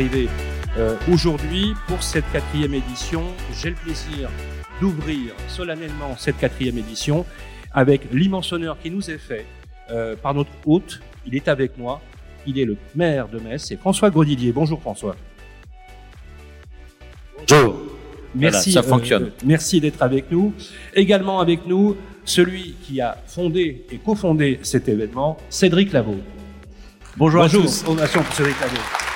arrivés euh, aujourd'hui pour cette quatrième édition. J'ai le plaisir d'ouvrir solennellement cette quatrième édition avec l'immense honneur qui nous est fait euh, par notre hôte. Il est avec moi. Il est le maire de Metz, c'est François Grodidier. Bonjour François. Bonjour. Merci, ça fonctionne. euh, merci d'être avec nous. Également avec nous, celui qui a fondé et cofondé cet événement, Cédric Lavaux. Bonjour, Bonjour, à tous. ovation pour Cédric Lavaux.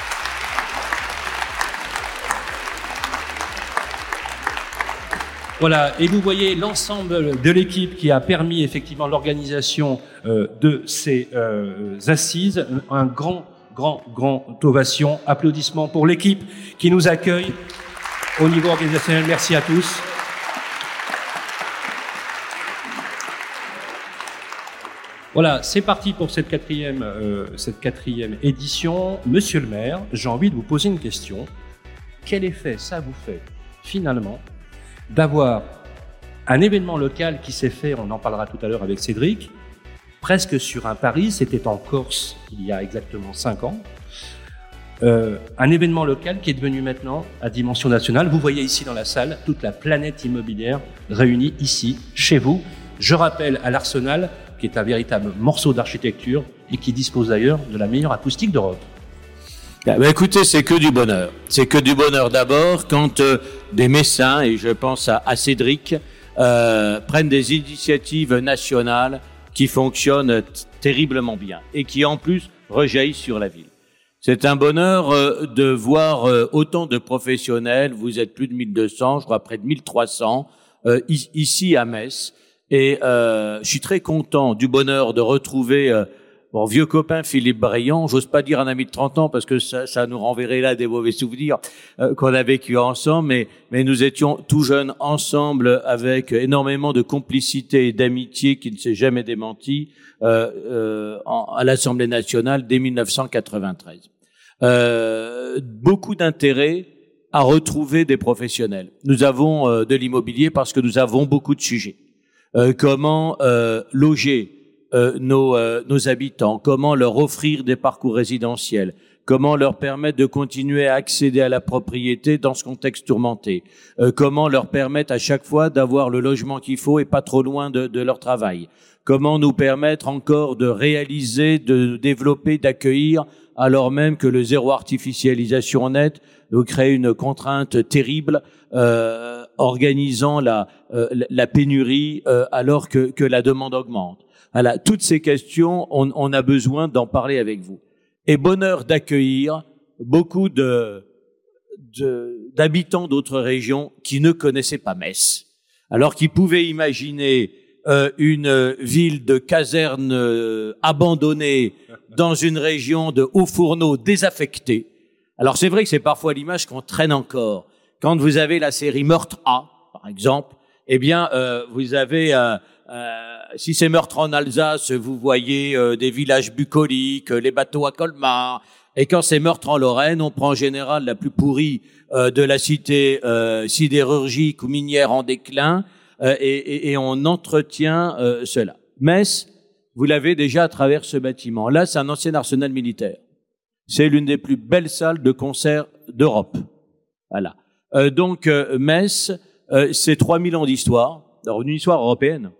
Voilà, et vous voyez l'ensemble de l'équipe qui a permis effectivement l'organisation euh, de ces euh, assises. Un grand, grand, grand ovation. Applaudissements pour l'équipe qui nous accueille au niveau organisationnel. Merci à tous. Voilà, c'est parti pour cette quatrième, euh, cette quatrième édition. Monsieur le maire, j'ai envie de vous poser une question. Quel effet ça vous fait, finalement, d'avoir un événement local qui s'est fait, on en parlera tout à l'heure avec Cédric, presque sur un Paris, c'était en Corse il y a exactement cinq ans, euh, un événement local qui est devenu maintenant à dimension nationale. Vous voyez ici dans la salle toute la planète immobilière réunie ici, chez vous. Je rappelle à l'Arsenal, qui est un véritable morceau d'architecture et qui dispose d'ailleurs de la meilleure acoustique d'Europe. Ah, bah, écoutez, c'est que du bonheur. C'est que du bonheur d'abord quand euh, des médecins, et je pense à, Cédric, euh, prennent des initiatives nationales qui fonctionnent terriblement bien et qui en plus rejaillissent sur la ville. C'est un bonheur euh, de voir euh, autant de professionnels, vous êtes plus de 1200, je crois près de 1300, euh, i- ici à Metz. Et je suis très content du bonheur de retrouver mon vieux copain Philippe Briand, j'ose pas dire un ami de 30 ans parce que ça, ça nous renverrait là des mauvais souvenirs euh, qu'on a vécu ensemble, mais, mais nous étions tout jeunes ensemble avec énormément de complicité et d'amitié qui ne s'est jamais démenti euh, euh, à l'Assemblée nationale dès 1993. Euh, beaucoup d'intérêt à retrouver des professionnels. Nous avons euh, de l'immobilier parce que nous avons beaucoup de sujets. Euh, comment loger euh, nos, euh, nos habitants, comment leur offrir des parcours résidentiels, comment leur permettre de continuer à accéder à la propriété dans ce contexte tourmenté, euh, comment leur permettre à chaque fois d'avoir le logement qu'il faut et pas trop loin de, de leur travail, comment nous permettre encore de réaliser, de développer, d'accueillir, alors même que le zéro artificialisation net nous crée une contrainte terrible, euh, organisant la, euh, la pénurie euh, alors que, que la demande augmente. Voilà, toutes ces questions, on, on a besoin d'en parler avec vous. Et bonheur d'accueillir beaucoup de d'habitants d'autres régions qui ne connaissaient pas Metz, alors qu'ils pouvaient imaginer euh, une ville de casernes euh, abandonnée dans une région de hauts fourneaux désaffectés. Alors c'est vrai que c'est parfois l'image qu'on traîne encore. Quand vous avez la série Meurtre A, par exemple, eh bien, euh, vous avez, euh, euh, si c'est Meurtre en Alsace, vous voyez euh, des villages bucoliques, euh, les bateaux à Colmar. Et quand c'est Meurtre en Lorraine, on prend en général la plus pourrie euh, de la cité euh, sidérurgique ou minière en déclin euh, et, et- et on entretient cela. Metz, vous l'avez déjà à travers ce bâtiment. Là, c'est un ancien arsenal militaire. C'est l'une des plus belles salles de concert d'Europe. Voilà. Donc, Metz, c'est 3000 ans d'histoire. Une histoire européenne.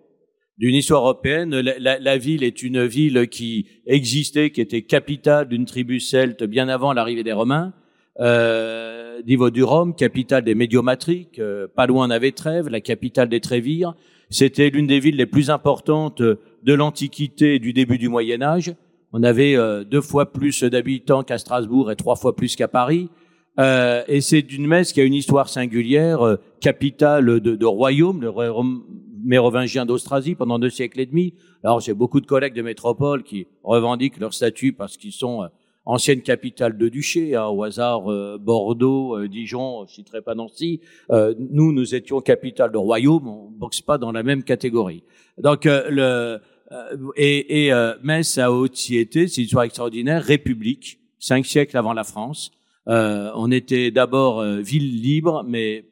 D'une histoire européenne, la, la- la ville est une ville qui existait, qui était capitale d'une tribu celte bien avant l'arrivée des Romains. Euh, niveau du Rhum, capitale des Médiomatriques, euh, pas loin d'Avétrève, la capitale des Trévires. C'était l'une des villes les plus importantes de l'Antiquité et du début du Moyen Âge. On avait euh, deux fois plus d'habitants qu'à Strasbourg et trois fois plus qu'à Paris. Euh, et c'est d'une Metz qui a une histoire singulière, euh, capitale de, de royaume, le royaume mérovingien d'Austrasie pendant deux siècles et demi. Alors j'ai beaucoup de collègues de métropole qui revendiquent leur statut parce qu'ils sont euh, anciennes capitales de duché, hein, au hasard euh, Bordeaux, euh, Dijon, je citerai pas Nancy. Euh, nous, nous étions capitale de royaume, on boxe pas dans la même catégorie. Donc le et, et Metz a aussi été, c'est une histoire extraordinaire, république, cinq siècles avant la France. On était d'abord ville libre, mais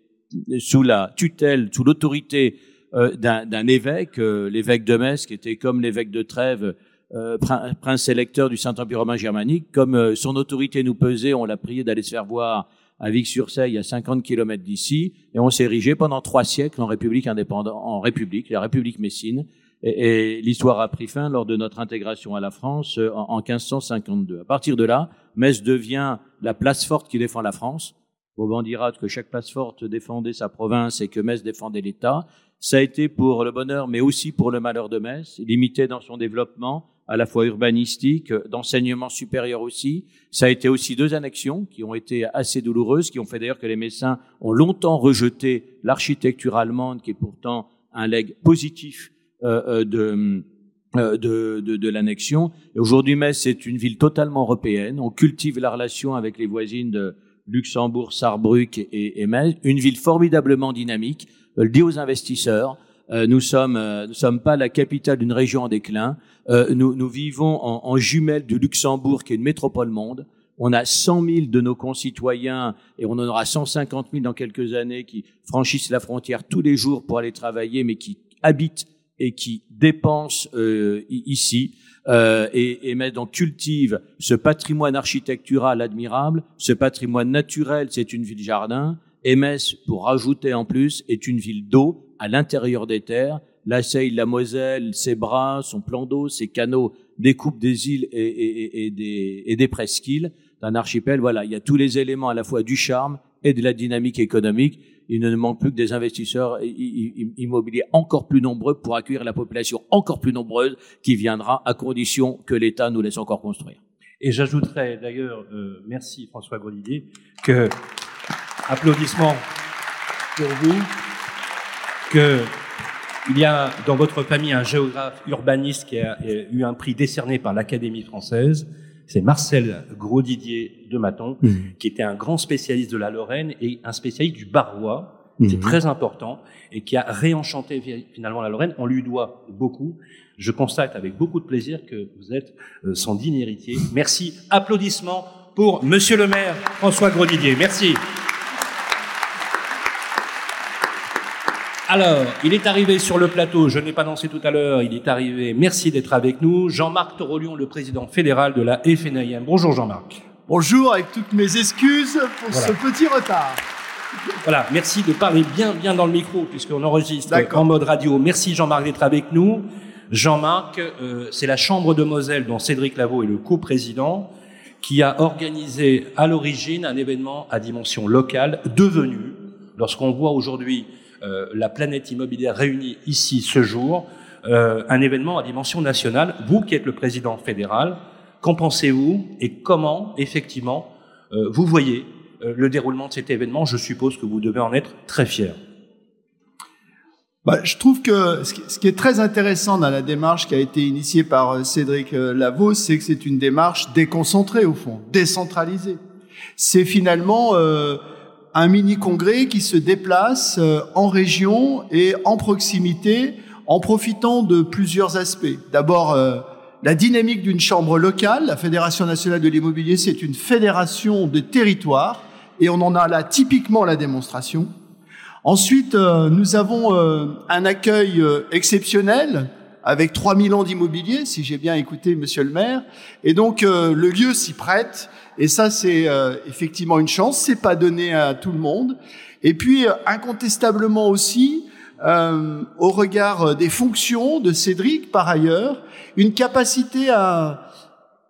sous la tutelle, sous l'autorité d'un d'un évêque, euh, l'évêque de Metz, qui était comme l'évêque de Trèves, euh, prince électeur du Saint-Empire romain germanique. Comme euh, son autorité nous pesait, on l'a prié d'aller se faire voir à Vic-sur-Seille, à 50 km d'ici, et on s'est érigé pendant trois siècles en République indépendante, en République, la République Messine. Et, et l'histoire a pris fin lors de notre intégration à la France euh, en, en 1552. À partir de là, Metz devient la place forte qui défend la France. Vauban dira que chaque place forte défendait sa province et que Metz défendait l'État. Ça a été pour le bonheur, mais aussi pour le malheur de Metz, limité dans son développement, à la fois urbanistique, d'enseignement supérieur aussi. Ça a été aussi deux annexions qui ont été assez douloureuses, qui ont fait d'ailleurs que les Messins ont longtemps rejeté l'architecture allemande, qui est pourtant un legs positif euh, euh, euh, de, de, de, l'annexion. Et aujourd'hui, Metz est une ville totalement européenne. On cultive la relation avec les voisines de Luxembourg, Saarbrück et, et Metz. Une ville formidablement dynamique le dit aux investisseurs. Euh, nous sommes, euh, sommes pas la capitale d'une région en déclin. Euh, nous, nous vivons en, en jumelle de Luxembourg, qui est une métropole monde. On a 100 000 de nos concitoyens et on en aura 150 000 dans quelques années qui franchissent la frontière tous les jours pour aller travailler, mais qui habitent et qui dépensent euh, ici. Euh, et, et donc cultive ce patrimoine architectural admirable, ce patrimoine naturel, c'est une ville jardin, et pour rajouter en plus, est une ville d'eau à l'intérieur des terres. La Seille, la Moselle, ses bras, son plan d'eau, ses canaux découpent des îles et, et, et des, et des presqu'îles d'un archipel. Voilà, il y a tous les éléments à la fois du charme et de la dynamique économique. Il ne manque plus que des investisseurs immobiliers encore plus nombreux pour accueillir la population encore plus nombreuse qui viendra à condition que l'État nous laisse encore construire. Et j'ajouterais d'ailleurs, euh, merci François Grodidier, que Applaudissements pour vous. Que il y a dans votre famille un géographe urbaniste qui a eu un prix décerné par l'Académie française. C'est Marcel Grosdidier de Maton, mmh. qui était un grand spécialiste de la Lorraine et un spécialiste du Barrois. C'est mmh. très important et qui a réenchanté finalement la Lorraine. On lui doit beaucoup. Je constate avec beaucoup de plaisir que vous êtes euh, son digne héritier. Merci. Applaudissements pour Monsieur le maire François Grosdidier. Merci. Alors, il est arrivé sur le plateau, je n'ai pas dansé tout à l'heure, il est arrivé, merci d'être avec nous, Jean-Marc Torolion, le président fédéral de la FNIM. Bonjour Jean-Marc. Bonjour, avec toutes mes excuses pour ce petit retard. Voilà, merci de parler bien bien dans le micro puisqu'on enregistre en mode radio. Merci Jean-Marc d'être avec nous. Jean-Marc, euh, c'est la Chambre de Moselle dont Cédric Lavaux est le co-président qui a organisé à l'origine un événement à dimension locale devenu, lorsqu'on voit aujourd'hui euh, la planète immobilière réunie ici ce jour, euh, un événement à dimension nationale. Vous qui êtes le président fédéral, qu'en pensez-vous et comment effectivement euh, vous voyez le déroulement de cet événement? Je suppose que vous devez en être très fier. Bah, je trouve que ce qui est très intéressant dans la démarche qui a été initiée par Cédric Lavaux, c'est que c'est une démarche déconcentrée au fond, décentralisée. C'est finalement euh, un mini-congrès qui se déplace euh, en région et en proximité en profitant de plusieurs aspects. D'abord, euh, la dynamique d'une chambre locale. La Fédération nationale de l'immobilier, c'est une fédération de territoires et on en a là typiquement la démonstration. Ensuite, euh, nous avons un accueil exceptionnel avec 3000 ans d'immobilier, si j'ai bien écouté monsieur le maire. Et donc, le lieu s'y prête et ça, c'est euh, effectivement une chance. C'est pas donné à tout le monde. Et puis, euh, incontestablement aussi, euh, au regard des fonctions de Cédric, par ailleurs, une capacité à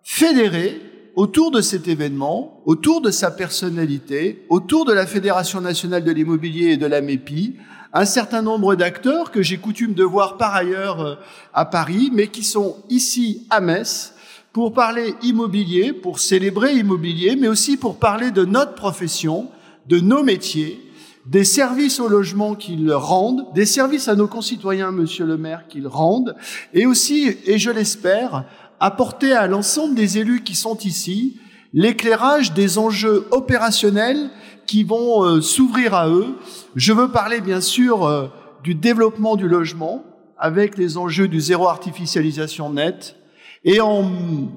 fédérer autour de cet événement, autour de sa personnalité, autour de la Fédération nationale de l'immobilier et de la MEPI, un certain nombre d'acteurs que j'ai coutume de voir par ailleurs à Paris, mais qui sont ici à Metz pour parler immobilier, pour célébrer immobilier, mais aussi pour parler de notre profession, de nos métiers, des services au logement qu'ils rendent, des services à nos concitoyens, monsieur le maire, qu'ils rendent, et aussi, et je l'espère, apporter à l'ensemble des élus qui sont ici l'éclairage des enjeux opérationnels qui vont euh, s'ouvrir à eux. Je veux parler bien sûr euh, du développement du logement avec les enjeux du zéro artificialisation nette, et en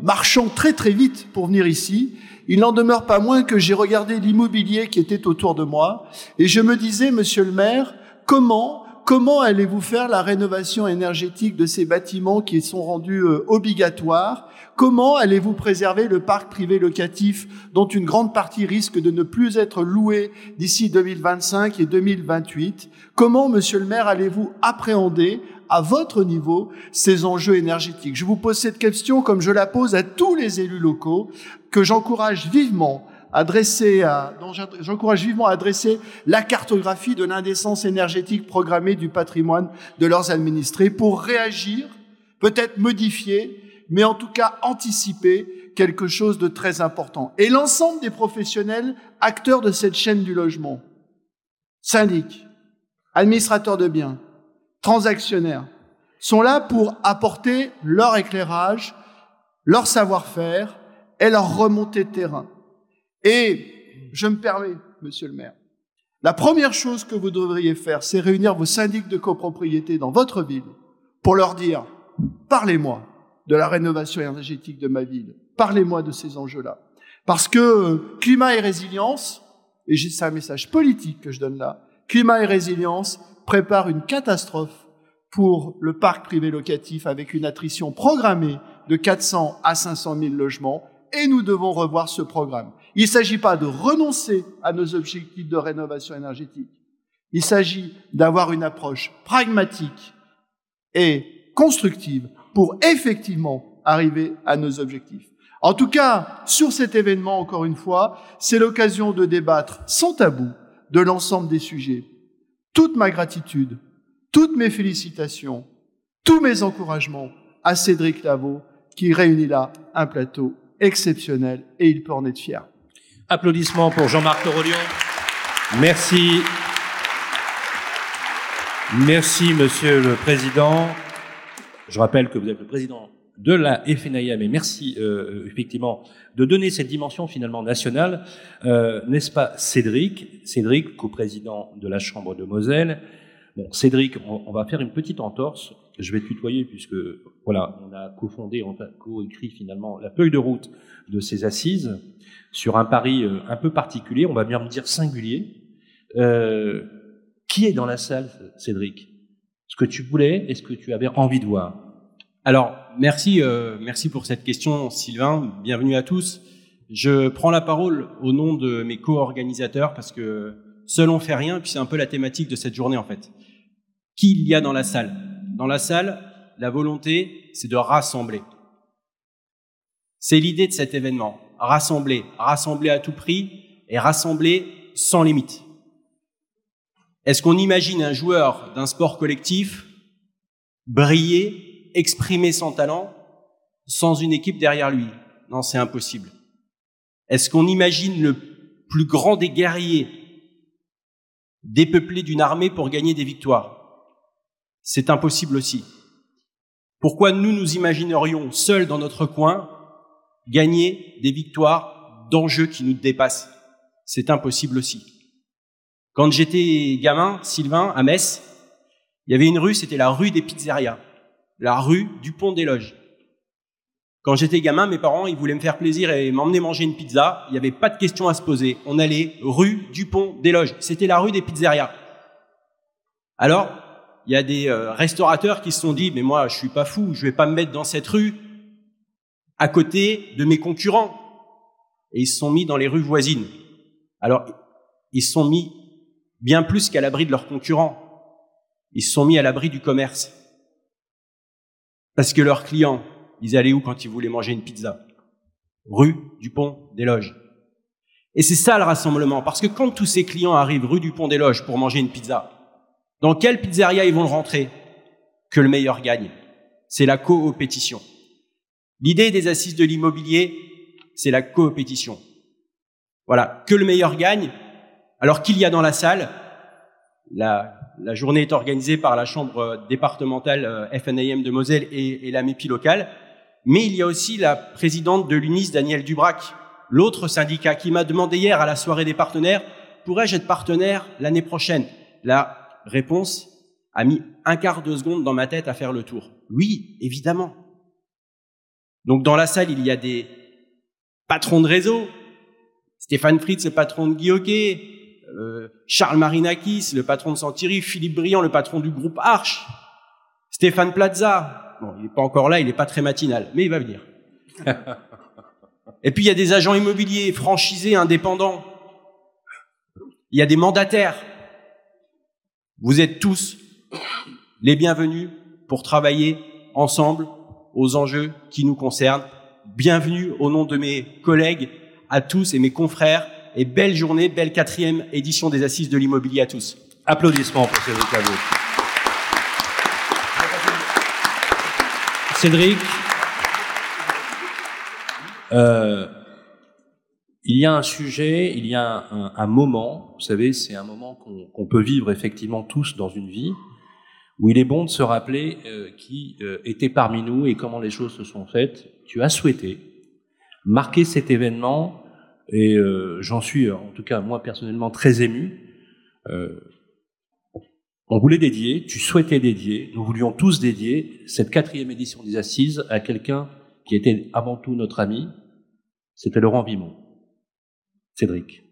marchant très très vite pour venir ici, il n'en demeure pas moins que j'ai regardé l'immobilier qui était autour de moi et je me disais, monsieur le maire, comment comment allez-vous faire la rénovation énergétique de ces bâtiments qui sont rendus euh, obligatoires? Comment allez-vous préserver le parc privé locatif dont une grande partie risque de ne plus être loué d'ici 2025 et 2028 Comment, monsieur le maire, allez-vous appréhender à votre niveau ces enjeux énergétiques? Je vous pose cette question comme je la pose à tous les élus locaux que j'encourage vivement adresser à, dont j'encourage vivement à adresser la cartographie de l'indécence énergétique programmée du patrimoine de leurs administrés pour réagir, peut-être modifier, mais en tout cas anticiper quelque chose de très important. Et l'ensemble des professionnels acteurs de cette chaîne du logement, syndics, administrateurs de biens, transactionnaires, sont là pour apporter leur éclairage, leur savoir-faire et leur remontée de terrain. Et je me permets, monsieur le maire, la première chose que vous devriez faire, c'est réunir vos syndics de copropriété dans votre ville pour leur dire, parlez-moi de la rénovation énergétique de ma ville, parlez-moi de ces enjeux-là. Parce que euh, climat et résilience, et c'est un message politique que je donne là, climat et résilience préparent une catastrophe pour le parc privé locatif avec une attrition programmée de 400 à 500 000 logements et nous devons revoir ce programme. Il ne s'agit pas de renoncer à nos objectifs de rénovation énergétique. Il s'agit d'avoir une approche pragmatique et constructive pour effectivement arriver à nos objectifs. En tout cas, sur cet événement, encore une fois, c'est l'occasion de débattre sans tabou de l'ensemble des sujets. Toute ma gratitude, toutes mes félicitations, tous mes encouragements à Cédric Lavaux qui réunit là un plateau exceptionnel et il peut en être fier. Applaudissements pour Jean-Marc Torolion. Merci. Merci, Monsieur le Président. Je rappelle que vous êtes le président de la FNIM et merci euh, effectivement de donner cette dimension finalement nationale, euh, n'est-ce pas Cédric? Cédric, co-président de la Chambre de Moselle. Bon, Cédric, on va faire une petite entorse je vais tutoyer puisque voilà, on a cofondé, on a co-écrit finalement la feuille de route de ces assises sur un pari euh, un peu particulier, on va bien me dire singulier. Euh, qui est dans la salle, Cédric? Ce que tu voulais et ce que tu avais envie de voir Alors, merci, euh, merci pour cette question, Sylvain. Bienvenue à tous. Je prends la parole au nom de mes co-organisateurs parce que seul on fait rien, puis c'est un peu la thématique de cette journée en fait. Qui il y a dans la salle? Dans la salle, la volonté, c'est de rassembler. C'est l'idée de cet événement. Rassembler, rassembler à tout prix et rassembler sans limite. Est-ce qu'on imagine un joueur d'un sport collectif briller, exprimer son talent sans une équipe derrière lui? Non, c'est impossible. Est-ce qu'on imagine le plus grand des guerriers dépeupler d'une armée pour gagner des victoires? C'est impossible aussi. Pourquoi nous nous imaginerions seuls dans notre coin gagner des victoires d'enjeux qui nous dépassent? C'est impossible aussi. Quand j'étais gamin, Sylvain, à Metz, il y avait une rue, c'était la rue des pizzerias, la rue du pont des loges. Quand j'étais gamin, mes parents, ils voulaient me faire plaisir et m'emmener manger une pizza. Il n'y avait pas de question à se poser. On allait rue du pont des loges. C'était la rue des pizzerias. Alors, il y a des euh, restaurateurs qui se sont dit, mais moi, je suis pas fou, je vais pas me mettre dans cette rue à côté de mes concurrents. Et ils se sont mis dans les rues voisines. Alors, ils se sont mis bien plus qu'à l'abri de leurs concurrents. Ils se sont mis à l'abri du commerce. Parce que leurs clients, ils allaient où quand ils voulaient manger une pizza? Rue du Pont des Loges. Et c'est ça le rassemblement, parce que quand tous ces clients arrivent rue du Pont des Loges pour manger une pizza, dans quelle pizzeria ils vont rentrer Que le meilleur gagne? C'est la coopétition. L'idée des assises de l'immobilier, c'est la coopétition. Voilà, que le meilleur gagne. Alors qu'il y a dans la salle, la, journée est organisée par la chambre départementale euh, FNAM de Moselle et, et la MEPI locale, mais il y a aussi la présidente de l'UNIS, Danielle Dubrac, l'autre syndicat, qui m'a demandé hier à la soirée des partenaires, pourrais-je être partenaire l'année prochaine? Réponse a mis un quart de seconde dans ma tête à faire le tour. Oui, évidemment. Donc dans la salle, il y a des patrons de réseau. Stéphane Fritz, le patron de Guy euh, Charles Marinakis, le patron de Santiri, Philippe Briand, le patron du groupe Arch, Stéphane Plaza. Bon, il n'est pas encore là, il n'est pas très matinal, mais il va venir. Et puis il y a des agents immobiliers franchisés, indépendants. Il y a des mandataires. Vous êtes tous les bienvenus pour travailler ensemble aux enjeux qui nous concernent. Bienvenue au nom de mes collègues à tous et mes confrères et belle journée, belle quatrième édition des Assises de l'immobilier à tous. Applaudissements pour Cédric Lavaux. Cédric, euh, il y a un sujet, il y a un, moment, vous savez, c'est un moment qu'on peut vivre effectivement tous dans une vie, où il est bon de se rappeler euh, qui euh, était parmi nous et comment les choses se sont faites. Tu as souhaité marquer cet événement et euh, j'en suis, en tout cas moi personnellement, très ému. On voulait dédier, tu souhaitais dédier, nous voulions tous dédier cette quatrième édition des Assises à quelqu'un qui était avant tout notre ami, c'était Laurent Vimon. Cédric.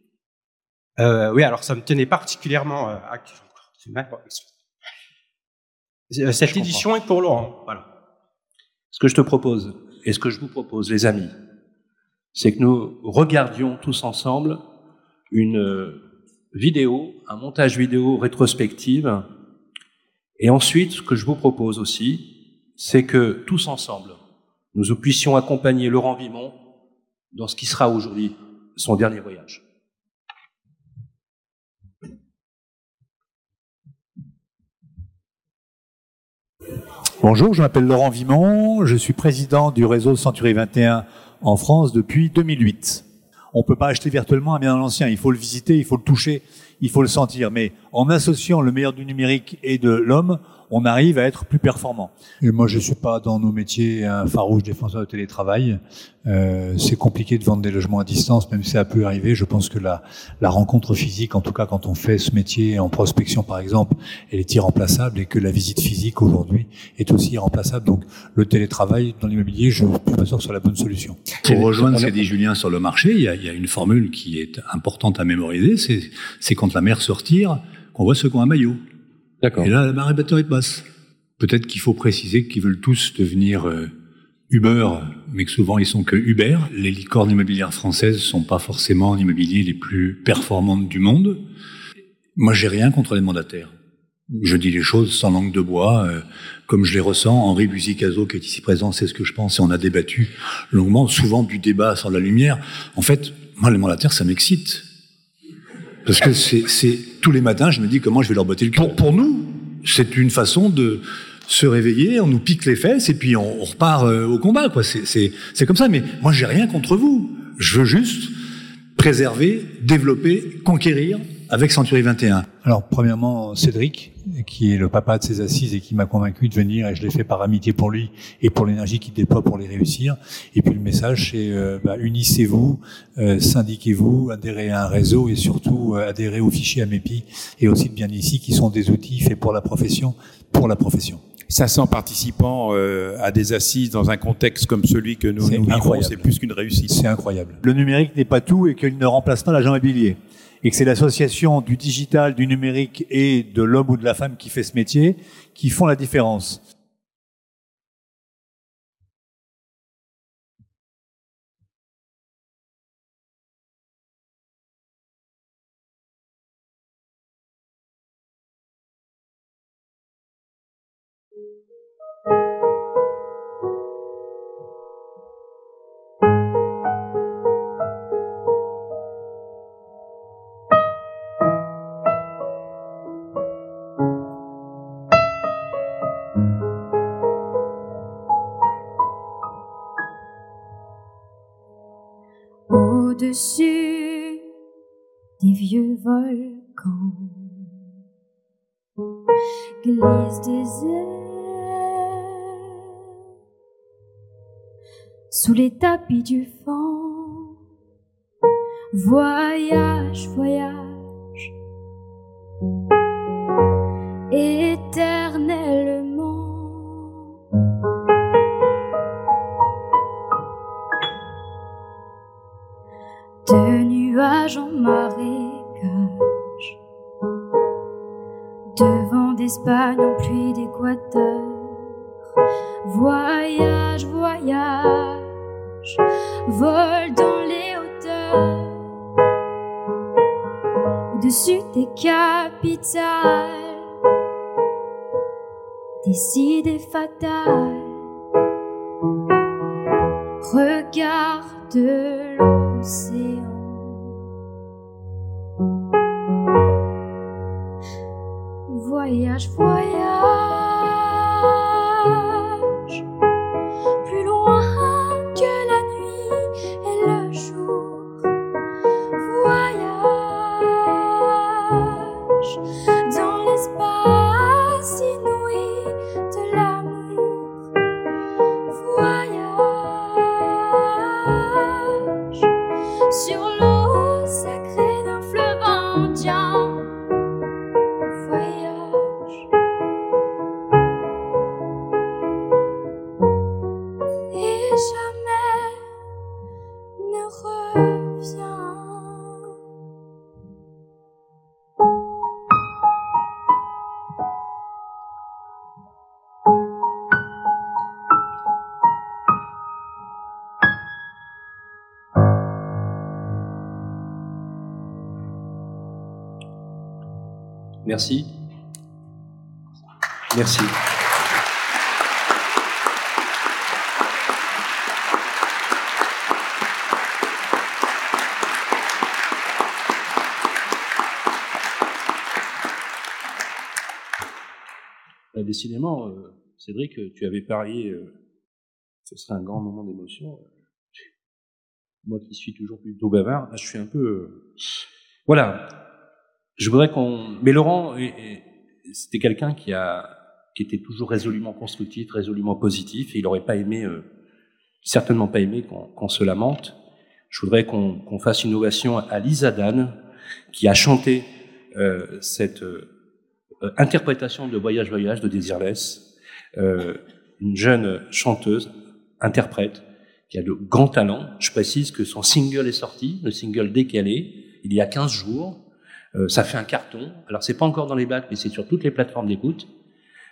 Euh, oui, alors ça me tenait particulièrement euh, à. Euh, Cette édition est pour Laurent. Voilà. Ce que je te propose, et ce que je vous propose, les amis, c'est que nous regardions tous ensemble une euh, vidéo, un montage vidéo rétrospective, et ensuite, ce que je vous propose aussi, c'est que tous ensemble, nous puissions accompagner Laurent Vimon dans ce qui sera aujourd'hui son dernier voyage. Bonjour, je m'appelle Laurent Vimon, je suis président du réseau Century 21 en France depuis 2008. On peut pas acheter virtuellement un bien ancien, il faut le visiter, il faut le toucher, il faut le sentir. Mais en associant le meilleur du numérique et de l'homme, on arrive à être plus performant. Et moi, je suis pas dans nos métiers un farouche défenseur de télétravail. Euh, c'est compliqué de vendre des logements à distance, même si ça peut arriver. Je pense que la, la rencontre physique, en tout cas quand on fait ce métier en prospection par exemple, elle est irremplaçable et que la visite physique aujourd'hui est aussi irremplaçable. Donc le télétravail dans l'immobilier, je suis pas sûr que ce soit la bonne solution. Pour rejoindre ce qu'a dit Julien sur le marché, il y, a, il y a une formule qui est importante à mémoriser, c'est, c'est quand la mer se retire, qu'on voit ceux qui ont un maillot. D'accord. Et là, la marée bateau est basse. Peut-être qu'il faut préciser qu'ils veulent tous devenir euh, Uber, mais que souvent ils sont que Uber. Les licornes immobilières françaises sont pas forcément l'immobilier les plus performantes du monde. Moi, j'ai rien contre les mandataires. Je dis les choses sans langue de bois, euh, comme je les ressens. Henri Buzicazo, qui est ici présent, c'est ce que je pense, et on a débattu longuement, souvent du débat sans la lumière. En fait, moi, les mandataires, ça m'excite. Parce que c'est, tous les matins, je me dis comment je vais leur botter le cul. Pour, pour nous, c'est une façon de se réveiller, on nous pique les fesses et puis on, on repart euh, au combat. Quoi. C'est comme ça. Mais moi, j'ai rien contre vous. Je veux juste préserver, développer, conquérir avec Century 21. Alors, premièrement, Cédric, qui est le papa de ces assises et qui m'a convaincu de venir, et je l'ai fait par amitié pour lui et pour l'énergie qu'il déploie pour les réussir. Et puis le message, c'est euh, bah, unissez-vous, euh, syndiquez-vous, adhérez à un réseau et surtout euh, adhérez aux fichiers AMEPI et aussi de bien ici, qui sont des outils faits pour la profession, pour la profession. 500 participants euh, à des assises dans un contexte comme celui que nous, nous vivons, c'est plus qu'une réussite. C'est incroyable. Le numérique n'est pas tout et qu'il ne remplace pas l'agent immobilier. Et que c'est l'association du digital, du numérique et de l'homme ou de la femme qui fait ce métier qui font la différence. Au-dessus des vieux volcans glissent des airs sous les tapis du vent. Voyage, voyage, d'Espagne en pluie d'Équateur. Voyage, voyage, vol dans les hauteurs. Au-dessus des capitales, décidé fatal. Regarde l'océan. Voyage, voyage, Merci. Merci. Euh, Décidément, euh, Cédric, euh, tu avais parié, euh, ce serait un grand moment d'émotion. Moi qui suis toujours plutôt bavard, là, je suis un peu... Voilà, je voudrais qu'on. Mais Laurent, c'était quelqu'un qui a, qui était toujours résolument constructif, résolument positif, et il n'aurait pas aimé, euh, certainement pas aimé qu'on se lamente. Je voudrais qu'on qu'on fasse une ovation à Lisa Dan, qui a chanté euh, cette euh, interprétation de Voyage Voyage de Desireless, euh, une jeune chanteuse, interprète, qui a de grands talents. Je précise que son single est sorti, le single décalé, il y a 15 jours. Euh, ça fait un carton. Alors c'est pas encore dans les bacs, mais c'est sur toutes les plateformes d'écoute.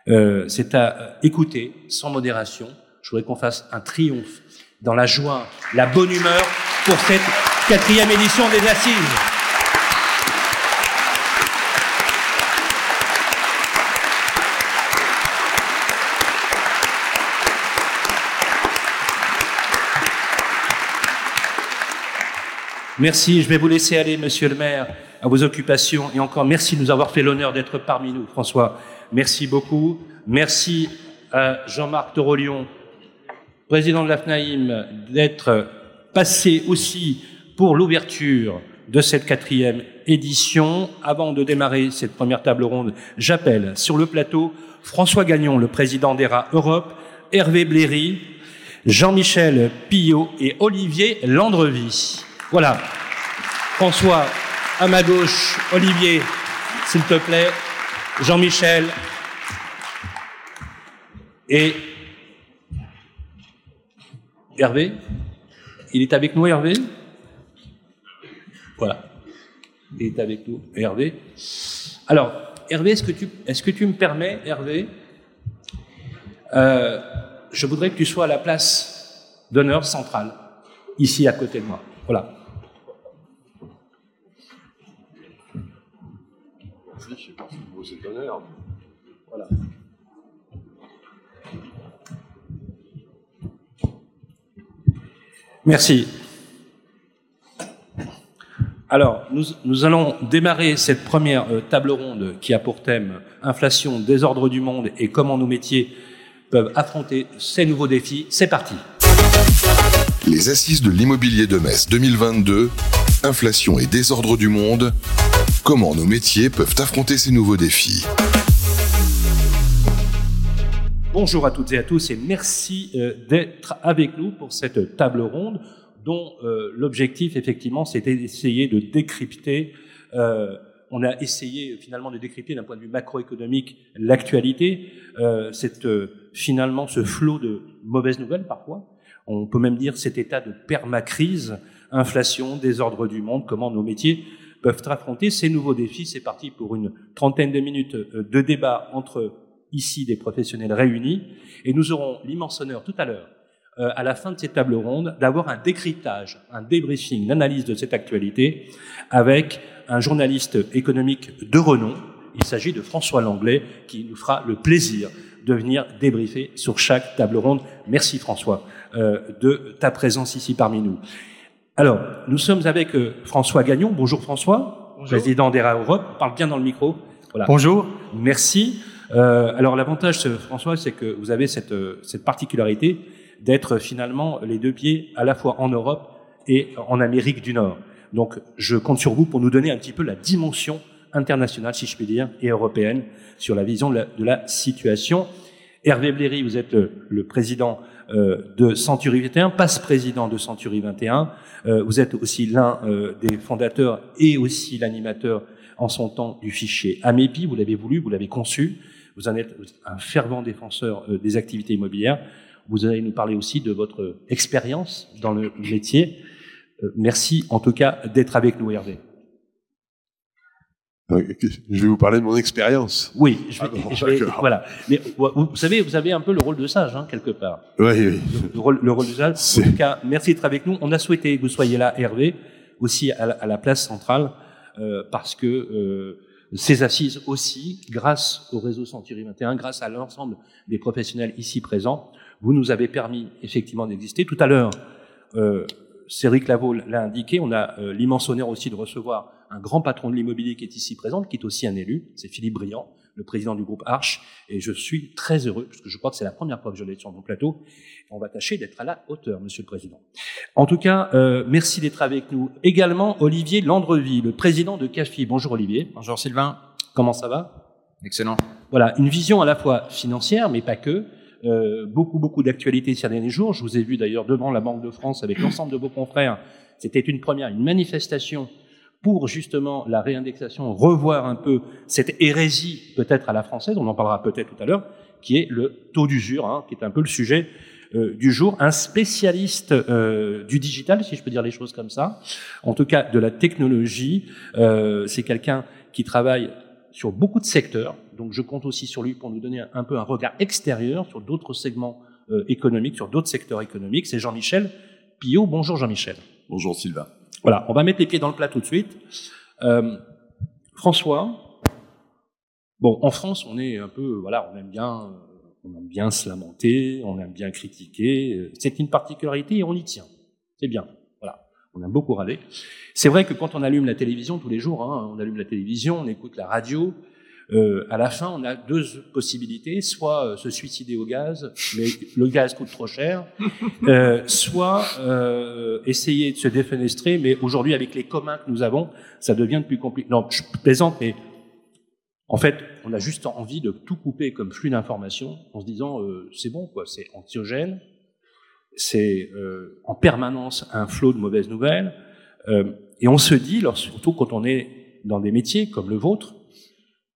Euh, c'est à écouter sans modération. Je voudrais qu'on fasse un triomphe dans la joie, la bonne humeur pour cette quatrième édition des Assises. Merci, je vais vous laisser aller, monsieur le maire, à vos occupations. Et encore, merci de nous avoir fait l'honneur d'être parmi nous, François. Merci beaucoup. Merci à Jean-Marc Torolion, président de la FNAIM, d'être passé aussi pour l'ouverture de cette quatrième édition. Avant de démarrer cette première table ronde, j'appelle sur le plateau François Gagnon, le président d'ERA Europe, Hervé Bléry, Jean-Michel Pillot et Olivier Landrevie. Voilà. François, à ma gauche, Olivier, s'il te plaît, Jean-Michel et Hervé? Il est avec nous, Hervé? Voilà. Il est avec nous, Hervé. Alors, Hervé, est-ce que tu, me permets, Hervé euh, Je voudrais que tu sois à la place d'honneur centrale, ici à côté de moi. Voilà. Voilà. Merci. Alors, nous, nous allons démarrer cette première euh, table ronde qui a pour thème inflation, désordre du monde et comment nos métiers peuvent affronter ces nouveaux défis. C'est parti. Les assises de l'immobilier de Metz 2022, inflation et désordre du monde, comment nos métiers peuvent affronter ces nouveaux défis. Bonjour à toutes et à tous et merci euh, d'être avec nous pour cette table ronde dont euh, l'objectif effectivement c'était d'essayer de décrypter, euh, on a essayé finalement de décrypter d'un point de vue macroéconomique l'actualité, finalement ce flot de mauvaises nouvelles parfois, on peut même dire cet état de permacrise, inflation, désordre du monde, comment nos métiers peuvent affronter ces nouveaux défis. C'est parti pour une trentaine de minutes euh, de débat entre ici des professionnels réunis et nous aurons l'immense honneur tout à l'heure, euh, à la fin de cette table ronde, d'avoir un décryptage, un débriefing, l'analyse de cette actualité avec un journaliste économique de renom. Il s'agit de François Langlais qui nous fera le plaisir de venir débriefer sur chaque table ronde. Merci François euh, de ta présence ici parmi nous. Alors, nous sommes avec euh, François Gagnon. Bonjour François, président d'ERA Europe. Parle bien dans le micro. Voilà. Bonjour. Merci. Euh, alors l'avantage, François, c'est que vous avez cette, euh, cette particularité d'être finalement les deux pieds à la fois en Europe et en Amérique du Nord. Donc je compte sur vous pour nous donner un petit peu la dimension internationale, si je puis dire, et européenne sur la vision de la, de la situation. Hervé Bléry, vous êtes le, le président euh, de Century 21, passe-président de Century 21. Euh, vous êtes aussi l'un euh, des fondateurs et aussi l'animateur en son temps du fichier AMEPI. Vous l'avez voulu, vous l'avez conçu. Vous en êtes un fervent défenseur euh, des activités immobilières. Vous allez nous parler aussi de votre expérience dans le métier. Euh, merci en tout cas d'être avec nous, Hervé. Je vais vous parler de mon expérience. Oui, je vais, Ah bon, je vais- voilà. Mais vous, savez, vous avez un peu le rôle de sage, hein, quelque part. Oui, oui. Le rôle, le rôle de sage. En tout cas, merci d'être avec nous. On a souhaité que vous soyez là, Hervé, aussi à la, à la place centrale, euh, parce que euh, ces assises aussi, grâce au réseau Century 21, grâce à l'ensemble des professionnels ici présents, vous nous avez permis effectivement d'exister. Tout à l'heure, euh, Cédric Lavaux l'a indiqué, on a euh, l'immense honneur aussi de recevoir un grand patron de l'immobilier qui est ici présent, qui est aussi un élu, c'est Philippe Briand, le président du groupe Arche, et je suis très heureux, parce que je crois que c'est la première fois que je l'ai sur mon plateau, on va tâcher d'être à la hauteur, Monsieur le Président. En tout cas, euh, merci d'être avec nous. Également, Olivier Landrevie, le président de CAFI. Bonjour Olivier. Bonjour Sylvain. Comment ça va? Excellent. Voilà, une vision à la fois financière, mais pas que. Euh, beaucoup, beaucoup d'actualités ces derniers jours. Je vous ai vu d'ailleurs devant la Banque de France avec l'ensemble de vos confrères. C'était une première, une manifestation pour justement la réindexation, revoir un peu cette hérésie peut-être à la française, on en parlera peut-être tout à l'heure, qui est le taux d'usure, hein, qui est un peu le sujet euh, du jour. Un spécialiste euh, du digital, si je peux dire les choses comme ça, en tout cas de la technologie, euh, c'est quelqu'un qui travaille sur beaucoup de secteurs, donc je compte aussi sur lui pour nous donner un, peu un regard extérieur sur d'autres segments euh, économiques, sur d'autres secteurs économiques. C'est Jean-Michel Pillot. Bonjour Jean-Michel. Bonjour Sylvain. Voilà, on va mettre les pieds dans le plat tout de suite. Euh, François, bon, en France, on est un peu, voilà, on aime bien, euh, on aime bien se lamenter, on aime bien critiquer. C'est une particularité et on y tient. C'est bien. Voilà, on aime beaucoup râler. C'est vrai que quand on allume la télévision tous les jours, hein, on allume la télévision, on écoute la radio. Euh, à la fin, on a deux possibilités soit euh, se suicider au gaz, mais le gaz coûte trop cher, euh, soit euh, essayer de se défenestrer, mais aujourd'hui, avec les communs que nous avons, ça devient de plus compliqué. Non, je plaisante, mais en fait, on a juste envie de tout couper comme flux d'informations en se disant euh, c'est bon, quoi, c'est anxiogène, c'est euh, en permanence un flot de mauvaises nouvelles, et on se dit, lors- surtout quand on est dans des métiers comme le vôtre,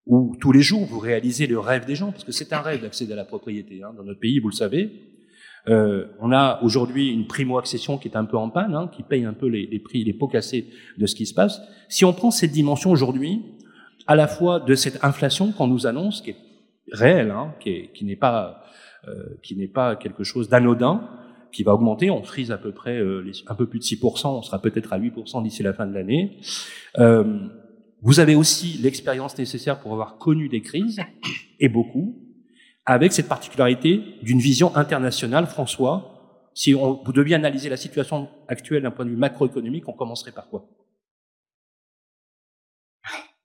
où tous les jours vous réalisez le rêve des gens, parce que c'est un rêve d'accéder à la propriété hein, dans notre pays, vous le savez. Euh, on a aujourd'hui une primo-accession qui est un peu en panne, hein, qui paye un peu les, prix, les pots cassés de ce qui se passe. Si on prend cette dimension aujourd'hui, à la fois de cette inflation qu'on nous annonce, qui est réelle, hein, qui, est- qui n'est pas, euh, qui n'est pas quelque chose d'anodin, qui va augmenter. On frise à peu près euh, un peu plus de 6%, on sera peut-être à 8% d'ici la fin de l'année. Euh, vous avez aussi l'expérience nécessaire pour avoir connu des crises, et beaucoup, avec cette particularité d'une vision internationale. François, si on, vous deviez analyser la situation actuelle d'un point de vue macroéconomique, on commencerait par quoi?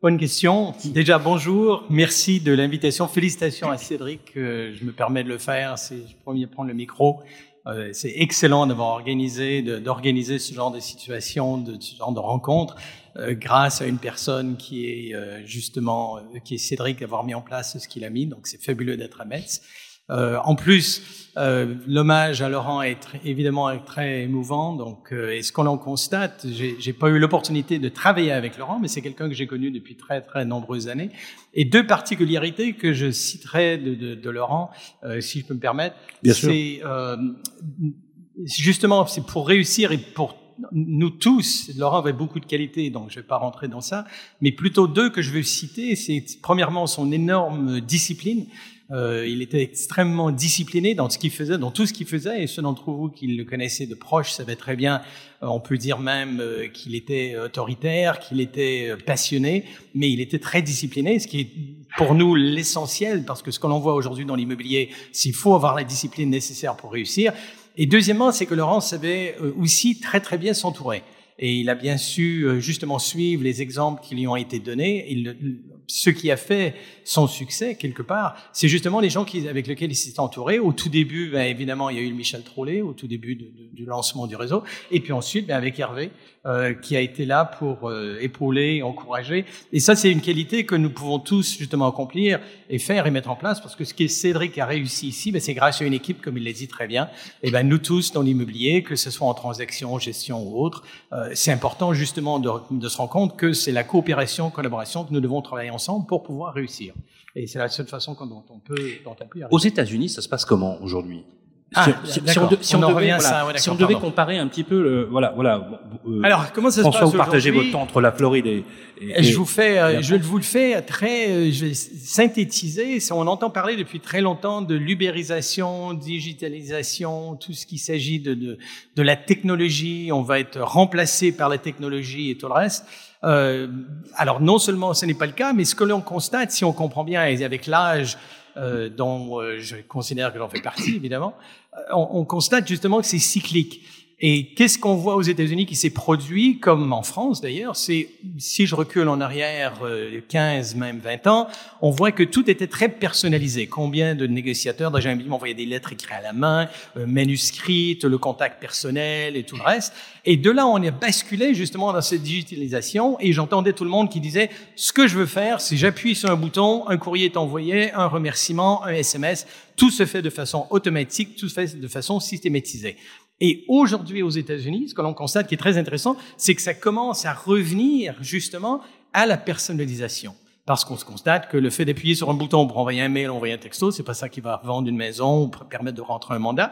Bonne question. Déjà, bonjour. Merci de l'invitation. Félicitations à Cédric. euh, je me permets de le faire. C'est je premier prendre le micro. Euh, c'est excellent d'avoir organisé, d'organiser ce genre de situation, de ce genre de rencontre, euh, grâce à une personne qui est euh, justement, euh, qui est Cédric, d'avoir mis en place ce qu'il a mis. Donc, c'est fabuleux d'être à Metz. Euh, en plus, euh, l'hommage à Laurent est tr- évidemment très émouvant. Donc, euh, et ce qu'on en constate, j'ai pas eu l'opportunité de travailler avec Laurent, mais c'est quelqu'un que j'ai connu depuis très très nombreuses années. Et deux particularités que je citerai de, de, de Laurent, euh, si je peux me permettre, c'est euh, justement c'est pour réussir et pour nous tous, Laurent avait beaucoup de qualités, donc je ne vais pas rentrer dans ça, mais plutôt deux que je veux citer, c'est premièrement son énorme discipline. Euh, il était extrêmement discipliné dans ce qu'il faisait, dans tout ce qu'il faisait, et ceux d'entre vous qui le connaissaient de proche savaient très bien, euh, on peut dire même euh, qu'il était autoritaire, qu'il était euh, passionné, mais il était très discipliné, ce qui est pour nous l'essentiel, parce que ce que l'on voit aujourd'hui dans l'immobilier, s'il faut avoir la discipline nécessaire pour réussir. Et deuxièmement, c'est que Laurent savait euh, aussi très très bien s'entourer. Et il a bien su euh, justement suivre les exemples qui lui ont été donnés. Il, ce qui a fait son succès quelque part, c'est justement les gens qui, avec lesquels il s'est entouré. Au tout début, ben, évidemment, il y a eu Michel Trollet au tout début du lancement du réseau, et puis ensuite ben, avec Hervé, euh, qui a été là pour euh, épauler, encourager. Et ça, c'est une qualité que nous pouvons tous justement accomplir et faire et mettre en place, parce que ce que Cédric a réussi ici, ben, c'est grâce à une équipe, comme il l'a dit très bien. Et ben nous tous dans l'immobilier, que ce soit en transaction, gestion ou autre, euh, c'est important justement de, de se rendre compte que c'est la coopération, collaboration que nous devons travailler ensemble pour pouvoir réussir. Et c'est la seule façon dont on peut, dont on peut. Aux États-Unis, ça se passe comment aujourd'hui? Ah, si, on, de- si On on en devait, voilà, ça, ouais, si on devait comparer un petit peu, le, voilà, voilà. euh, Alors, comment ça se passe vous partagez votre temps entre la Floride et. et- Je vous fais, et euh, je vous le fais très, euh, je vais synthétiser. On entend parler depuis très longtemps de l'ubérisation, digitalisation, tout ce qui s'agit de, de, de la technologie. On va être remplacé par la technologie et tout le reste. Euh, alors non seulement ce n'est pas le cas, mais ce que l'on constate, si on comprend bien, et avec l'âge euh, dont euh, je considère que j'en fais partie, évidemment, on, on constate justement que c'est cyclique. Et qu'est-ce qu'on voit aux États-Unis qui s'est produit, comme en France d'ailleurs, c'est, si je recule en arrière euh, 15, même 20 ans, on voit que tout était très personnalisé. Combien de négociateurs d'agents immobiliers m'envoyaient des lettres écrites à la main, euh, manuscrites, le contact personnel et tout le reste. Et de là, on est basculé justement dans cette digitalisation et j'entendais tout le monde qui disait, ce que je veux faire, c'est j'appuie sur un bouton, un courrier est envoyé, un remerciement, un SMS, tout se fait de façon automatique, tout se fait de façon systématisée. Et aujourd'hui aux États-Unis, ce que l'on constate qui est très intéressant, c'est que ça commence à revenir justement à la personnalisation. Parce qu'on se constate que le fait d'appuyer sur un bouton pour envoyer un mail, envoyer un texto, c'est pas ça qui va vendre une maison ou permettre de rentrer un mandat.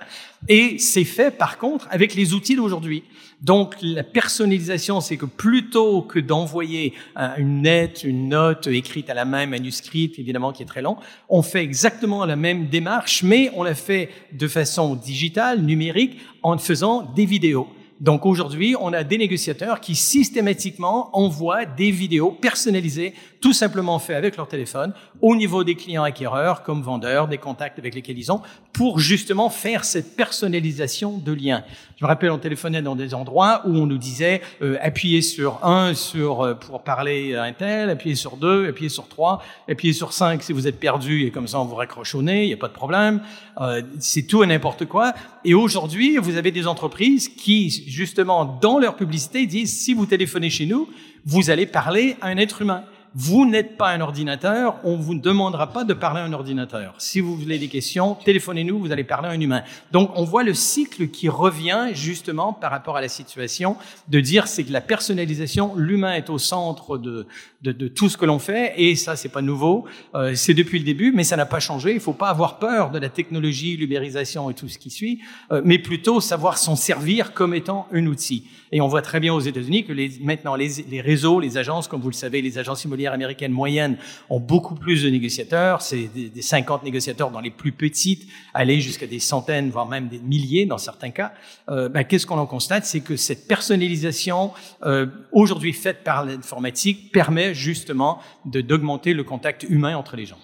Et c'est fait par contre avec les outils d'aujourd'hui. Donc la personnalisation, c'est que plutôt que d'envoyer un- une lettre, une note écrite à la main, manuscrite, évidemment qui est très long, on fait exactement la même démarche, mais on la fait de façon digitale, numérique, en faisant des vidéos. Donc aujourd'hui, on a des négociateurs qui systématiquement envoient des vidéos personnalisées, tout simplement fait avec leur téléphone, au niveau des clients acquéreurs, comme vendeurs, des contacts avec lesquels ils ont, pour justement faire cette personnalisation de liens. Je me rappelle, on téléphonait dans des endroits où on nous disait euh, appuyez sur un sur euh, pour parler à un tel, appuyez sur deux, appuyez sur trois, appuyez sur cinq si vous êtes perdu et comme ça on vous raccroche au nez, il n'y a pas de problème. Euh, c'est tout et n'importe quoi. Et aujourd'hui, vous avez des entreprises qui justement dans leur publicité disent si vous téléphonez chez nous, vous allez parler à un être humain. Vous n'êtes pas un ordinateur, on vous demandera pas de parler à un ordinateur. Si vous voulez des questions, téléphonez-nous, vous allez parler à un humain. Donc on voit le cycle qui revient justement par rapport à la situation de dire c'est que la personnalisation, l'humain est au centre de, de, de tout ce que l'on fait et ça c'est pas nouveau, euh, c'est depuis le début, mais ça n'a pas changé. Il faut pas avoir peur de la technologie, l'ubérisation et tout ce qui suit, euh, mais plutôt savoir s'en servir comme étant un outil. Et on voit très bien aux États-Unis que les, maintenant les, les réseaux, les agences, comme vous le savez, les agences immobilières américaines moyennes ont beaucoup plus de négociateurs. C'est des, des 50 négociateurs dans les plus petites, aller jusqu'à des centaines, voire même des milliers dans certains cas. Euh, ben, Qu'est-ce qu'on en constate? C'est que cette personnalisation, euh, aujourd'hui faite par l'informatique, permet justement d'augmenter le contact humain entre les gens.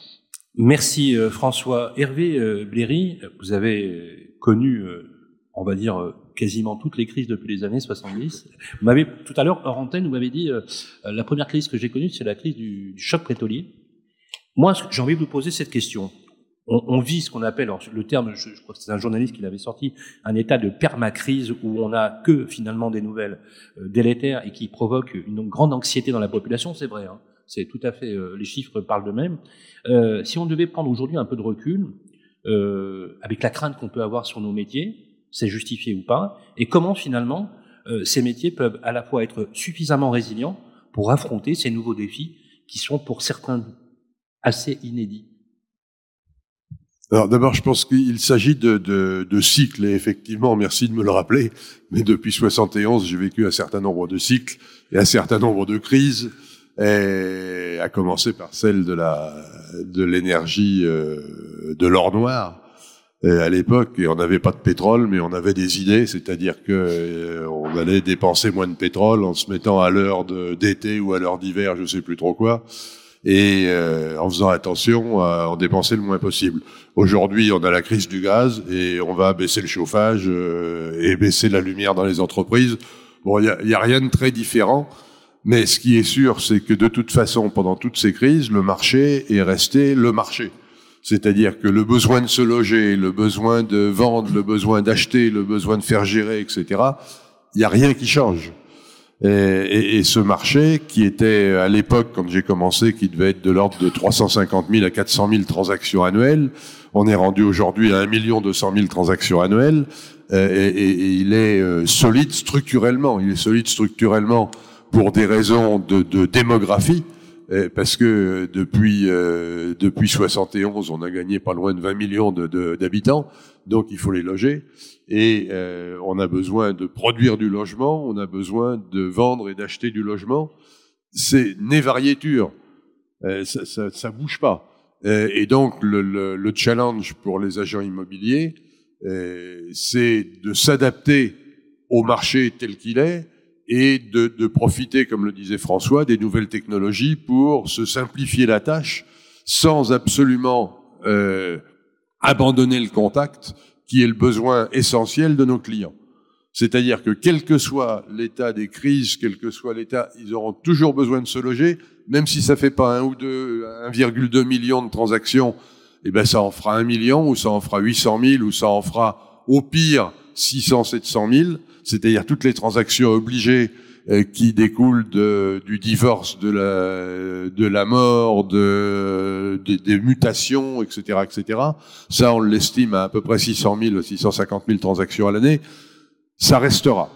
Merci euh, François. Hervé Bléry, vous avez connu, on va dire, quasiment toutes les crises depuis les années 70. Vous m'avez tout à l'heure, hors antenne, vous m'avez dit, euh, euh, la première crise que j'ai connue, c'est la crise du, du choc pétrolier. Moi, j'ai envie de vous poser cette question. On, on vit ce qu'on appelle, alors, le terme, je, je crois que c'est un journaliste qui l'avait sorti, un état de permacrise où on n'a que finalement des nouvelles euh, délétères et qui provoquent une grande anxiété dans la population, c'est vrai. Hein. C'est tout à fait, euh, les chiffres parlent d'eux-mêmes. Euh, si on devait prendre aujourd'hui un peu de recul, euh, avec la crainte qu'on peut avoir sur nos métiers, c'est justifié ou pas, et comment finalement euh, ces métiers peuvent à la fois être suffisamment résilients pour affronter ces nouveaux défis qui sont pour certains assez inédits. Alors d'abord, je pense qu'il s'agit de, cycles, et effectivement, merci de me le rappeler, mais depuis 71, j'ai vécu un certain nombre de cycles et un certain nombre de crises, à commencer par celle de la de l'énergie euh, de l'or noir. À l'époque, on n'avait pas de pétrole, mais on avait des idées, c'est-à-dire que euh, on allait dépenser moins de pétrole en se mettant à l'heure d'été ou à l'heure d'hiver, je sais plus trop quoi, et euh, en faisant attention à en dépenser le moins possible. Aujourd'hui, on a la crise du gaz et on va baisser le chauffage et baisser la lumière dans les entreprises. Bon, il y y a rien de très différent. Mais ce qui est sûr, c'est que de toute façon, pendant toutes ces crises, le marché est resté le marché. C'est-à-dire que le besoin de se loger, le besoin de vendre, le besoin d'acheter, le besoin de faire gérer, etc., il n'y a rien qui change. Et, ce marché, qui était à l'époque, quand j'ai commencé, qui devait être de l'ordre de 350 000 à 400 000 transactions annuelles, on est rendu aujourd'hui à 1 million 200 000 transactions annuelles, euh, et, et, il est euh, solide structurellement. Il est solide structurellement pour des raisons de, de démographie, parce que depuis euh, depuis 71, on a gagné pas loin de 20 millions d'habitants, donc il faut les loger, et euh, on a besoin de produire du logement, on a besoin de vendre et d'acheter du logement. C'est né euh, ça, ça, ça, bouge pas. Euh, et donc le, le, le, challenge pour les agents immobiliers, euh, c'est de s'adapter au marché tel qu'il est et de, de, profiter, comme le disait François, des nouvelles technologies pour se simplifier la tâche sans absolument euh, abandonner le contact, qui est le besoin essentiel de nos clients. C'est-à-dire que quel que soit l'état des crises, quel que soit l'état, ils auront toujours besoin de se loger, même si ça fait pas un ou deux, 1,2 million de transactions, eh ben ça en fera un million, ou ça en fera 800 000, ou ça en fera au pire 600, 700 000 c'est-à-dire toutes les transactions obligées euh, qui découlent de, du divorce, de la, de la mort, de, des mutations, etc., etc. Ça, on l'estime à à peu près 600 000, 650 000 transactions à l'année. Ça restera.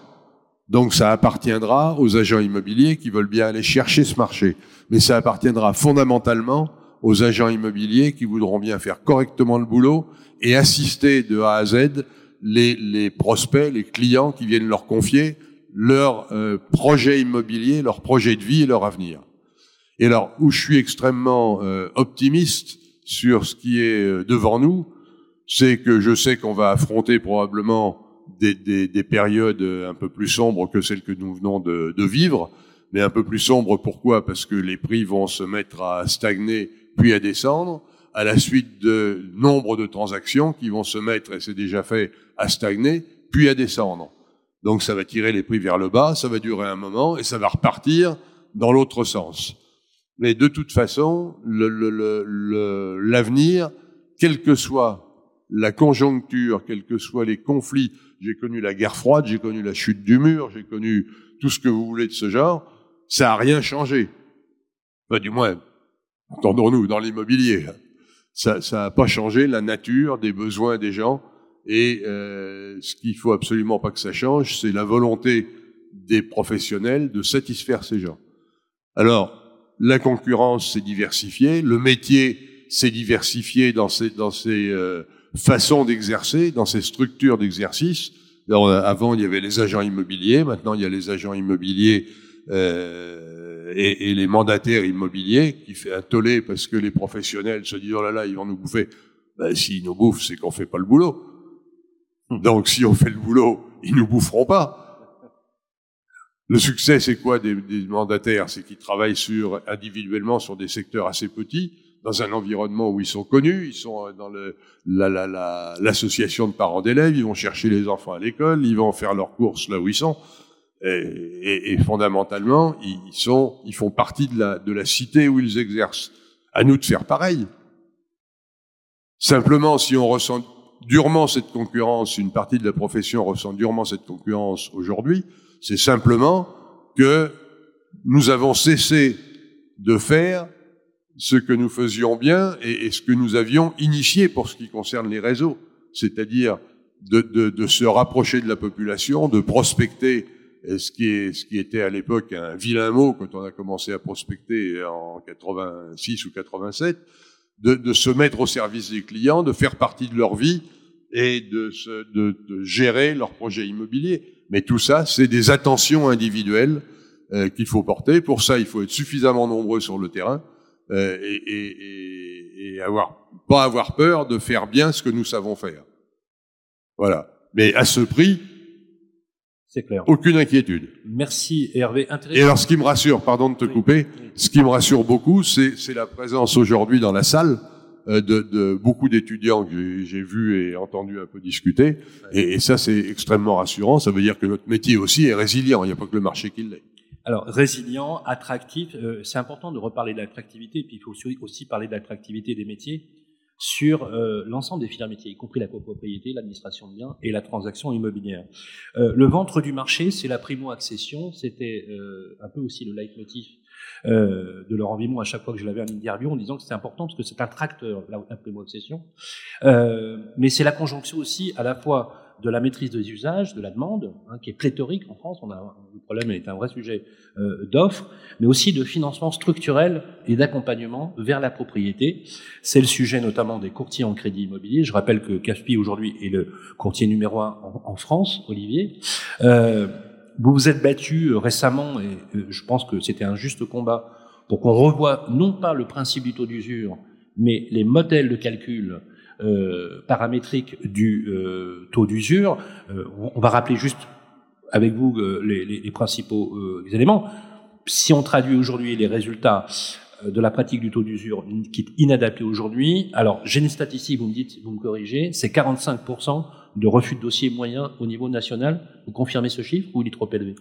Donc, ça appartiendra aux agents immobiliers qui veulent bien aller chercher ce marché. Mais ça appartiendra fondamentalement aux agents immobiliers qui voudront bien faire correctement le boulot et assister de A à Z les, prospects, les clients qui viennent leur confier leur euh, projet immobilier, leur projet de vie et leur avenir. Et alors, où je suis extrêmement euh, optimiste sur ce qui est euh, devant nous, c'est que je sais qu'on va affronter probablement des, des, des, périodes un peu plus sombres que celles que nous venons de vivre, mais un peu plus sombres pourquoi? Parce que les prix vont se mettre à stagner puis à descendre, à la suite de nombre de transactions qui vont se mettre, et c'est déjà fait, à stagner, puis à descendre. Donc ça va tirer les prix vers le bas, ça va durer un moment, et ça va repartir dans l'autre sens. Mais de toute façon, l'avenir, quelle que soit la conjoncture, quels que soient les conflits, j'ai connu la guerre froide, j'ai connu la chute du mur, j'ai connu tout ce que vous voulez de ce genre, ça n'a rien changé. Enfin, du moins, entendons-nous, dans l'immobilier. Ça n'a pas changé la nature des besoins des gens et euh, ce qu'il faut absolument pas que ça change, c'est la volonté des professionnels de satisfaire ces gens. Alors, la concurrence s'est diversifiée, le métier s'est diversifié dans ses, dans ses euh, façons d'exercer, dans ses structures d'exercice. Avant, il y avait les agents immobiliers, maintenant il y a les agents immobiliers euh, et, et, les mandataires immobiliers qui fait un tollé parce que les professionnels se disent oh là là, ils vont nous bouffer. Ben, s'ils nous bouffent, c'est qu'on fait pas le boulot. Donc si on fait le boulot, ils nous boufferont pas. Le succès, c'est quoi des, des mandataires? C'est qu'ils travaillent sur individuellement sur des secteurs assez petits, dans un environnement où ils sont connus, ils sont dans l'association la, la, de parents d'élèves, ils vont chercher les enfants à l'école, ils vont faire leurs courses là où ils sont. Et, et, et, fondamentalement, ils, sont, ils font partie de la, de la cité où ils exercent. À nous de faire pareil. Simplement, si on ressent durement cette concurrence, une partie de la profession ressent durement cette concurrence aujourd'hui, c'est simplement que nous avons cessé de faire ce que nous faisions bien et, et ce que nous avions initié pour ce qui concerne les réseaux, c'est-à-dire de, de, de, se rapprocher de la population, de prospecter ce qui, est, ce qui était à l'époque un vilain mot quand on a commencé à prospecter en 86 ou 87, de, se mettre au service des clients, de faire partie de leur vie et de, gérer leur projet immobilier. Mais tout ça, c'est des attentions individuelles euh, qu'il faut porter. Pour ça, il faut être suffisamment nombreux sur le terrain euh, et, et, pas avoir peur de faire bien ce que nous savons faire. Voilà. Mais à ce prix, c'est clair. Aucune inquiétude. Merci Hervé. Et alors, ce qui me rassure, pardon de te couper, ce qui me rassure beaucoup, c'est la présence aujourd'hui dans la salle euh, de, de, beaucoup d'étudiants que j'ai vus et entendu un peu discuter. Et, et ça, c'est extrêmement rassurant. Ça veut dire que notre métier aussi est résilient. Il n'y a pas que le marché qui l'est. Alors, résilient, attractif, euh, c'est important de reparler de l'attractivité, puis il faut aussi, aussi parler de l'attractivité des métiers sur euh, l'ensemble des filières métiers, y compris la copropriété, l'administration de biens et la transaction immobilière. Euh, le ventre du marché, c'est la primo-accession, c'était euh, un peu aussi le leitmotiv euh, de Laurent Vimon à chaque fois que je l'avais en interview en disant que c'était important parce que c'est un tracteur, la, la primo-accession. Euh, mais c'est la conjonction aussi à la fois de la maîtrise des usages, de la demande, hein, qui est pléthorique en France. On a, le problème est un vrai sujet euh, d'offres, mais aussi de financement structurel et d'accompagnement vers la propriété. C'est le sujet notamment des courtiers en crédit immobilier. Je rappelle que CAFPI aujourd'hui est le courtier numéro un en, France, Olivier. Euh, vous vous êtes battu récemment, et euh, je pense que c'était un juste combat, pour qu'on revoie non pas le principe du taux d'usure, mais les modèles de calcul euh, paramétrique du euh, taux d'usure. Euh, on va rappeler juste avec vous euh, les, les, les, principaux euh, éléments. Si on traduit aujourd'hui les résultats de la pratique du taux d'usure qui est inadapté aujourd'hui, alors j'ai une statistique, vous me dites, vous me corrigez, c'est 45% de refus de dossier moyen au niveau national. Vous confirmez ce chiffre ou il est trop élevé?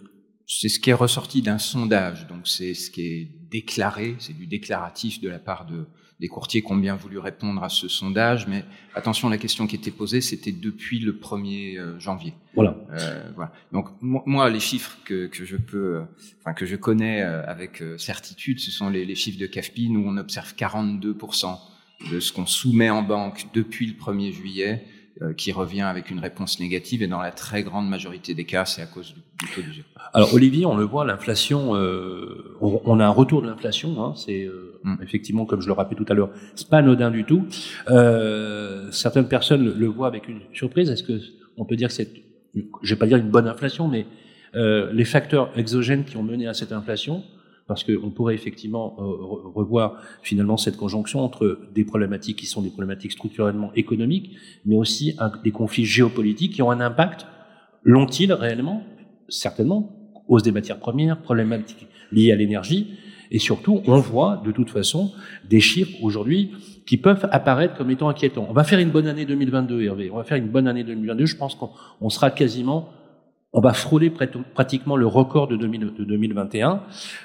C'est ce qui est ressorti d'un sondage, donc c'est ce qui est déclaré, c'est du déclaratif de la part de, des courtiers qui ont bien voulu répondre à ce sondage, mais attention, la question qui était posée, c'était depuis le 1er euh, janvier. Voilà. Euh, voilà. Donc moi, les chiffres que, que je peux, euh, enfin que je connais euh, avec certitude, ce sont les, les chiffres de CAFPI. Nous, on observe 42% de ce qu'on soumet en banque depuis le 1er juillet qui revient avec une réponse négative et dans la très grande majorité des cas, c'est à cause du, taux d'usure. Alors Olivier, on le voit, l'inflation, euh, on, on, a un retour de l'inflation. Hein, c'est euh, mm. effectivement, comme je le rappelais tout à l'heure, c'est pas anodin du tout. Euh, certaines personnes le, le, voient avec une surprise. Est-ce que on peut dire que c'est, je vais pas dire une bonne inflation, mais euh, les facteurs exogènes qui ont mené à cette inflation, parce qu'on pourrait effectivement euh, revoir finalement cette conjonction entre des problématiques qui sont des problématiques structurellement économiques, mais aussi des conflits géopolitiques qui ont un impact. L'ont-ils réellement? Certainement. Hausse des matières premières, problématiques liées à l'énergie, et surtout, on voit de toute façon des chiffres aujourd'hui qui peuvent apparaître comme étant inquiétants. On va faire une bonne année 2022, Hervé. On va faire une bonne année 2022. Je pense qu'on sera quasiment on va frôler pratiquement le record de, 2000, de 2021.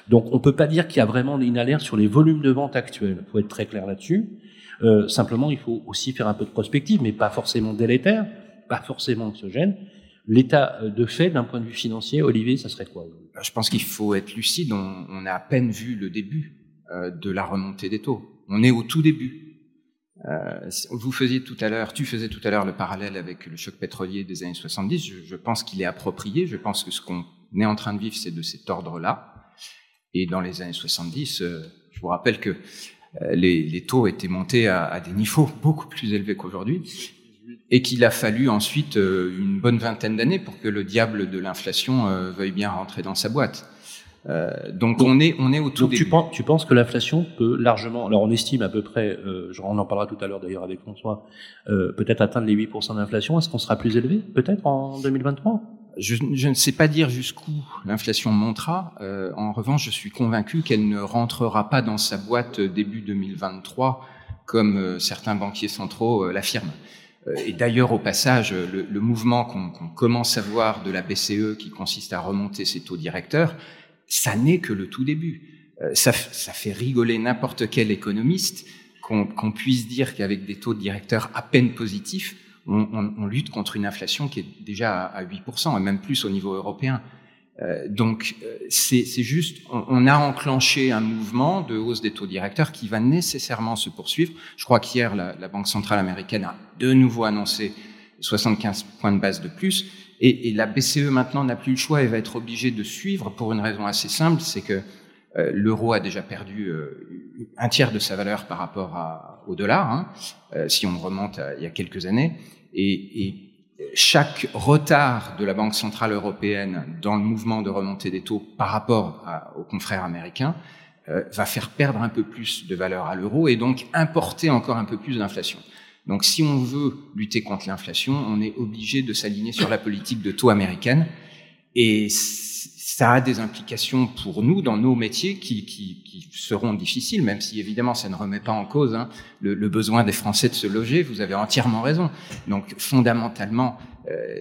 Donc on peut pas dire qu'il y a vraiment une alerte sur les volumes de vente actuels. Il faut être très clair là-dessus. Euh, simplement, il faut aussi faire un peu de prospective, mais pas forcément délétère, pas forcément anxiogène. L'état de fait, d'un point de vue financier, Olivier, ça serait quoi Je pense qu'il faut être lucide. On, on, a à peine vu le début euh, de la remontée des taux. On est au tout début. Euh, vous faisiez tout à l'heure, tu faisais tout à l'heure le parallèle avec le choc pétrolier des années 70. Je, je pense qu'il est approprié. Je pense que ce qu'on est en train de vivre, c'est de cet ordre-là. Et dans les années 70, euh, je vous rappelle que euh, les, taux étaient montés à, des niveaux beaucoup plus élevés qu'aujourd'hui, et qu'il a fallu ensuite euh, une bonne vingtaine d'années pour que le diable de l'inflation veuille bien rentrer dans sa boîte. Euh, donc, donc, on est on est au tout donc début. Tu penses, tu penses que l'inflation peut largement, alors on estime à peu près, euh, on en parlera tout à l'heure d'ailleurs avec François, euh, peut-être atteindre les 8% d'inflation. Est-ce qu'on sera plus élevé peut-être en 2023 je, je, ne sais pas dire jusqu'où l'inflation montera. Euh, en revanche, je suis convaincu qu'elle ne rentrera pas dans sa boîte début 2023 comme euh, certains banquiers centraux euh, l'affirment. Et d'ailleurs, au passage, le, le mouvement qu'on qu commence à voir de la BCE qui consiste à remonter ses taux directeurs, ça n'est que le tout début. Euh, ça, fait rigoler n'importe quel économiste qu'on qu puisse dire qu'avec des taux de directeur à peine positifs, on, lutte contre une inflation qui est déjà à, 8%, et même plus au niveau européen. Euh, donc c'est juste, on, a enclenché un mouvement de hausse des taux directeurs qui va nécessairement se poursuivre. Je crois qu'hier, la, la Banque centrale américaine a de nouveau annoncé 75 points de base de plus. Et, la BCE maintenant n'a plus le choix et va être obligée de suivre pour une raison assez simple, c'est que Euh, L'euro a déjà perdu euh, un tiers de sa valeur par rapport au dollar, hein, euh, si on remonte il y a quelques années. Et, chaque retard de la Banque centrale européenne dans le mouvement de remontée des taux par rapport aux confrères américains va faire perdre un peu plus de valeur à l'euro et donc importer encore un peu plus d'inflation. Donc si on veut lutter contre l'inflation, on est obligé de s'aligner sur la politique de taux américaine. Et ça a des implications pour nous dans nos métiers qui, qui, qui, seront difficiles, même si évidemment ça ne remet pas en cause hein, le, le, besoin des Français de se loger. Vous avez entièrement raison. Donc fondamentalement,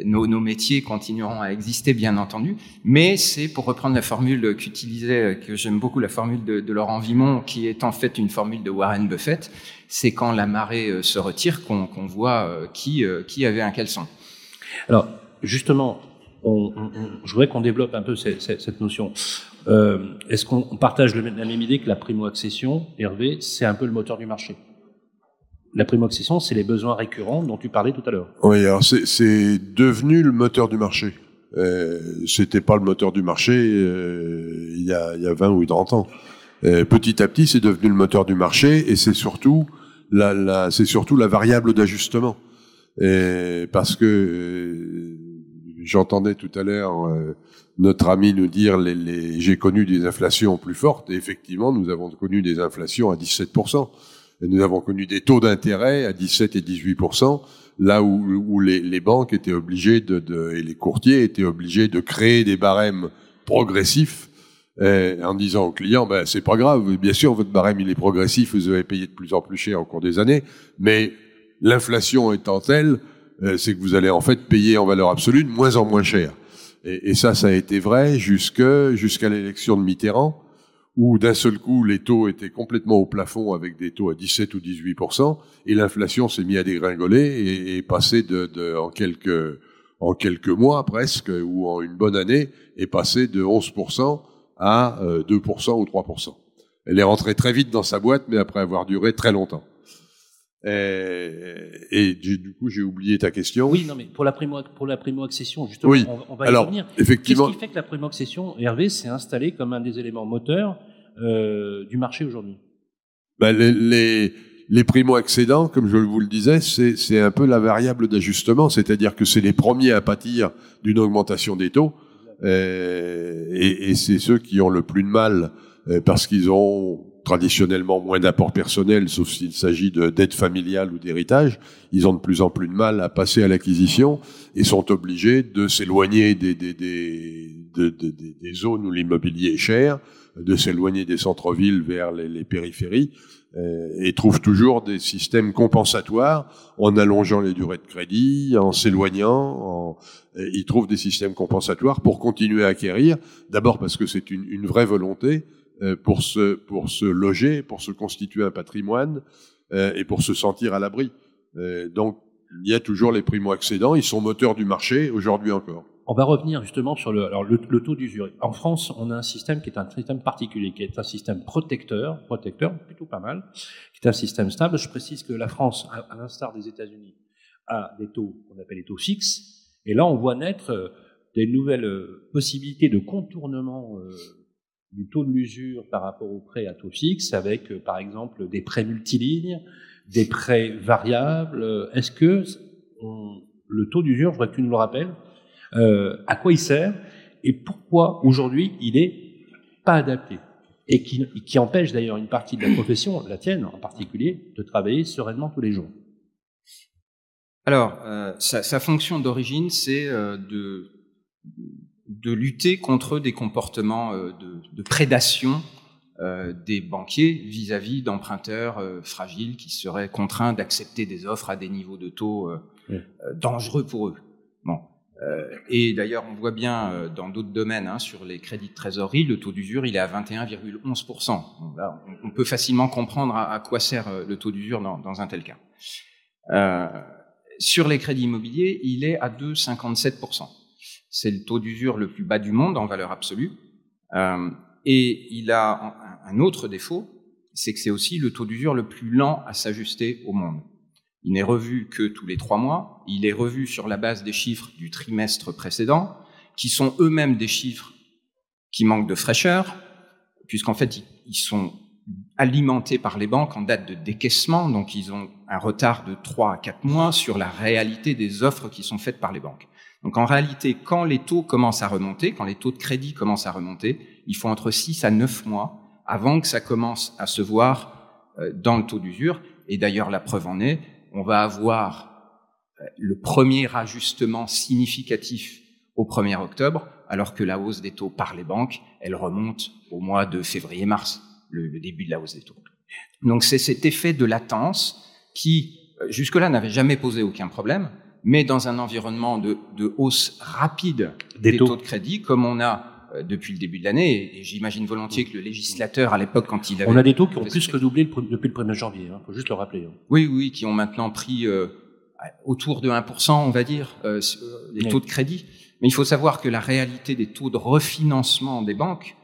nos, nos, métiers continueront à exister, bien entendu, mais c'est pour reprendre la formule qu'utilisait, que j'aime beaucoup, la formule de, de, Laurent Vimon, qui est en fait une formule de Warren Buffett. C'est quand la marée euh, se retire qu'on qu voit euh, qui, avait un caleçon. Alors justement, je voudrais qu'on développe un peu cette, notion. Euh, Est-ce qu'on partage la même idée que la primo-accession, Hervé, c'est un peu le moteur du marché? La primo-accession, c'est les besoins récurrents dont tu parlais tout à l'heure. Oui, alors c'est devenu le moteur du marché. Euh, C'était pas le moteur du marché euh, il, y a, il y a 20 ou 30 ans. Euh, petit à petit, c'est devenu le moteur du marché et c'est surtout la, la c'est surtout la variable d'ajustement. Parce que euh, J'entendais tout à l'heure euh, notre ami nous dire les, les j'ai connu des inflations plus fortes et effectivement nous avons connu des inflations à 17%. Nous avons connu des taux d'intérêt à 17 et 18%, là où, où les, les, banques étaient obligées de, de, et les courtiers étaient obligés de créer des barèmes progressifs eh, en disant aux clients, ben, c'est pas grave, bien sûr, votre barème il est progressif, vous avez payé de plus en plus cher au cours des années, mais l'inflation étant telle, euh, c'est que vous allez en fait payer en valeur absolue de moins en moins cher. Et, et ça, ça a été vrai jusqu'à l'élection de Mitterrand, où d'un seul coup les taux étaient complètement au plafond avec des taux à 17 ou 18% et l'inflation s'est mise à dégringoler et, et passé de, en quelques mois presque ou en une bonne année est passé de 11 à 2 euh, ou 3% Elle est rentrée très vite dans sa boîte, mais après avoir duré très longtemps. Et, et du, du, coup, j'ai oublié ta question. Oui, non, mais pour la primo, pour la primo accession, justement, oui. on, on, va Alors, y revenir. Effectivement. Qu'est-ce qui fait que la primo accession, Hervé, s'est installée comme un des éléments moteurs euh, du marché aujourd'hui? Ben, les, les, les primo accédants, comme je vous le disais, c'est un peu la variable d'ajustement, c'est-à-dire que c'est les premiers à pâtir d'une augmentation des taux, euh, et, et c'est ceux qui ont le plus de mal euh, parce qu'ils ont traditionnellement moins d'apport personnel, sauf s'il s'agit de d'aide familiale ou d'héritage, ils ont de plus en plus de mal à passer à l'acquisition et sont obligés de s'éloigner des, des, des, des, zones où l'immobilier est cher, de s'éloigner des centres-villes vers les, les périphéries, euh, et trouvent toujours des systèmes compensatoires en allongeant les durées de crédit, en s'éloignant, en... ils trouvent des systèmes compensatoires pour continuer à acquérir, d'abord parce que c'est une, une vraie volonté, pour se, pour se loger, pour se constituer un patrimoine euh, et pour se sentir à l'abri. Euh, donc, il y a toujours les primo-accédants, ils sont moteurs du marché, aujourd'hui encore. On va revenir justement sur le, le, taux d'usure. En France, on a un système qui est un système particulier, qui est un système protecteur, protecteur, plutôt pas mal, qui est un système stable. Je précise que la France, à, l'instar des États-Unis, a des taux qu'on appelle les taux fixes. Et là, on voit naître des nouvelles possibilités de contournement euh, du taux de l'usure par rapport aux prêts à taux fixe, avec euh, par exemple des prêts multilignes, des prêts variables. Est-ce que le taux d'usure, je voudrais que tu nous le rappelles, euh, à quoi il sert et pourquoi aujourd'hui il est pas adapté et qui, empêche d'ailleurs une partie de la profession, la tienne en particulier, de travailler sereinement tous les jours? Alors, euh, sa, fonction d'origine, c'est euh, de de lutter contre des comportements euh, de, de prédation euh, des banquiers vis-à-vis d'emprunteurs euh, fragiles qui seraient contraints d'accepter des offres à des niveaux de taux oui. dangereux pour eux. Bon. et d'ailleurs, on voit bien dans d'autres domaines, hein, sur les crédits de trésorerie, le taux d'usure, il est à 21,11%. Bon, là, on, peut facilement comprendre à, quoi sert le taux d'usure dans, dans, un tel cas. sur les crédits immobiliers, il est à 2,57% c'est le taux d'usure le plus bas du monde en valeur absolue. Euh, et il a un autre défaut, c'est que c'est aussi le taux d'usure le plus lent à s'ajuster au monde. Il n'est revu que tous les trois mois, il est revu sur la base des chiffres du trimestre précédent, qui sont eux-mêmes des chiffres qui manquent de fraîcheur, puisqu'en fait, ils, sont alimentés par les banques en date de décaissement, donc ils ont un retard de 3 à 4 mois sur la réalité des offres qui sont faites par les banques. Donc en réalité, quand les taux commencent à remonter, quand les taux de crédit commencent à remonter, il faut entre 6 à 9 mois avant que ça commence à se voir euh, dans le taux d'usure. Et d'ailleurs, la preuve en est, on va avoir euh, le premier ajustement significatif au 1er octobre, alors que la hausse des taux par les banques, elle remonte au mois de février-mars, le, le, début de la hausse des taux. Donc c'est cet effet de latence qui, euh, jusque-là, n'avait jamais posé aucun problème, mais dans un environnement de, de hausse rapide des, des taux. taux. de crédit, comme on a depuis le début de l'année, et j'imagine volontiers que le législateur, à l'époque, quand il avait... On a des taux qui ont plus que doublé depuis le 1er janvier, il hein, faut juste le rappeler. Hein. Oui, oui, qui ont maintenant pris euh, autour de 1%, on va dire, euh, les taux de crédit. Mais il faut savoir que la réalité des taux de refinancement des banques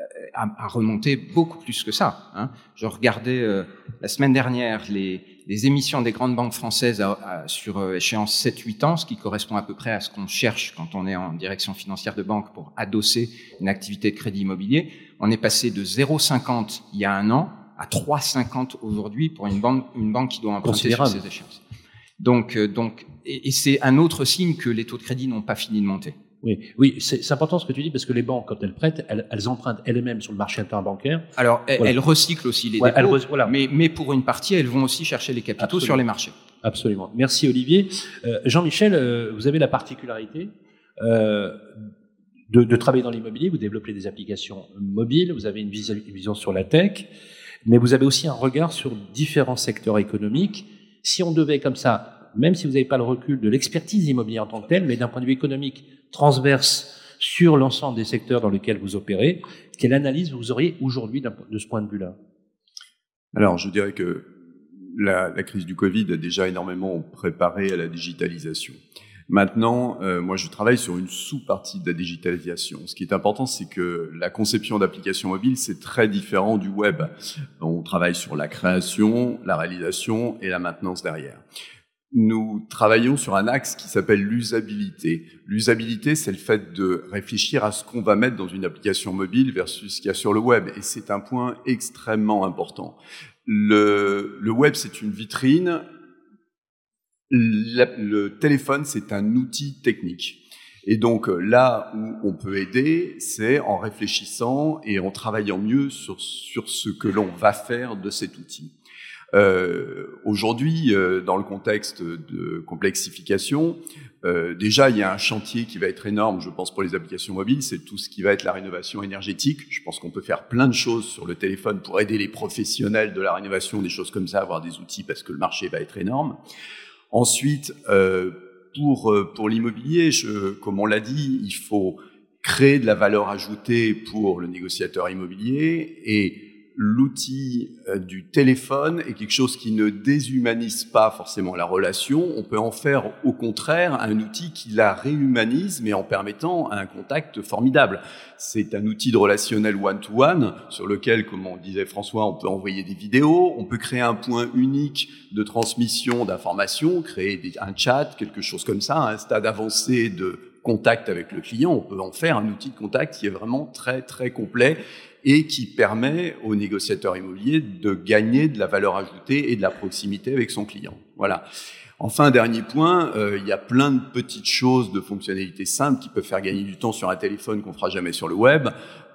euh, a, a, remonté beaucoup plus que ça. Hein. Je regardais euh, la semaine dernière les, les, émissions des grandes banques françaises à, à, sur euh, échéance 7-8 ans, ce qui correspond à peu près à ce qu'on cherche quand on est en direction financière de banque pour adosser une activité de crédit immobilier. On est passé de 0,50 il y a un an à 3,50 aujourd'hui pour une banque, une banque qui doit emprunter sur ces échéances. Donc, euh, donc, et, et c'est un autre signe que les taux de crédit n'ont pas fini de monter. Oui, oui, c'est important ce que tu dis parce que les banques, quand elles prêtent, elles, elles empruntent elles-mêmes sur le marché interbancaire. Alors, elles, voilà. elles recyclent aussi les ouais, dépôts, elles, voilà. mais, mais pour une partie, elles vont aussi chercher les capitaux Absolument. sur les marchés. Absolument. Merci Olivier. Euh, Jean-Michel, euh, vous avez la particularité euh, de, de, travailler dans l'immobilier. Vous développez des applications mobiles. Vous avez une vision, une vision sur la tech, mais vous avez aussi un regard sur différents secteurs économiques. Si on devait comme ça, même si vous n'avez pas le recul de l'expertise immobilière en tant que telle, mais d'un point de vue économique transverse sur l'ensemble des secteurs dans lesquels vous opérez, quelle analyse vous auriez aujourd'hui de ce point de vue-là? Alors, je dirais que la, crise du Covid a déjà énormément préparé à la digitalisation. Maintenant, euh, moi, je travaille sur une sous-partie de la digitalisation. Ce qui est important, c'est que la conception d'applications mobiles, c'est très différent du web. On travaille sur la création, la réalisation et la maintenance derrière nous travaillons sur un axe qui s'appelle l'usabilité. L'usabilité, c'est le fait de réfléchir à ce qu'on va mettre dans une application mobile versus ce qu'il y a sur le web. Et c'est un point extrêmement important. Le, le web, c'est une vitrine. Le, téléphone, c'est un outil technique. Et donc là où on peut aider, c'est en réfléchissant et en travaillant mieux sur, sur ce que l'on va faire de cet outil. Euh, Aujourd'hui, euh, dans le contexte de complexification, euh, déjà il y a un chantier qui va être énorme, je pense, pour les applications mobiles, c'est tout ce qui va être la rénovation énergétique. Je pense qu'on peut faire plein de choses sur le téléphone pour aider les professionnels de la rénovation, des choses comme ça, avoir des outils parce que le marché va être énorme. Ensuite, euh, pour pour l'immobilier, comme on l'a dit, il faut créer de la valeur ajoutée pour le négociateur immobilier et l'outil euh, du téléphone est quelque chose qui ne déshumanise pas forcément la relation. On peut en faire au contraire un outil qui la réhumanise, mais en permettant un contact formidable. C'est un outil de relationnel one-to-one sur lequel, comme on disait François, on peut envoyer des vidéos, on peut créer un point unique de transmission d'informations, créer un chat, quelque chose comme ça, un stade avancé de contact avec le client. On peut en faire un outil de contact qui est vraiment très très complet et qui permet aux négociateurs immobiliers de gagner de la valeur ajoutée et de la proximité avec son client. Voilà. Enfin, dernier point, euh, il y a plein de petites choses, de fonctionnalités simples qui peuvent faire gagner du temps sur un téléphone qu'on fera jamais sur le web.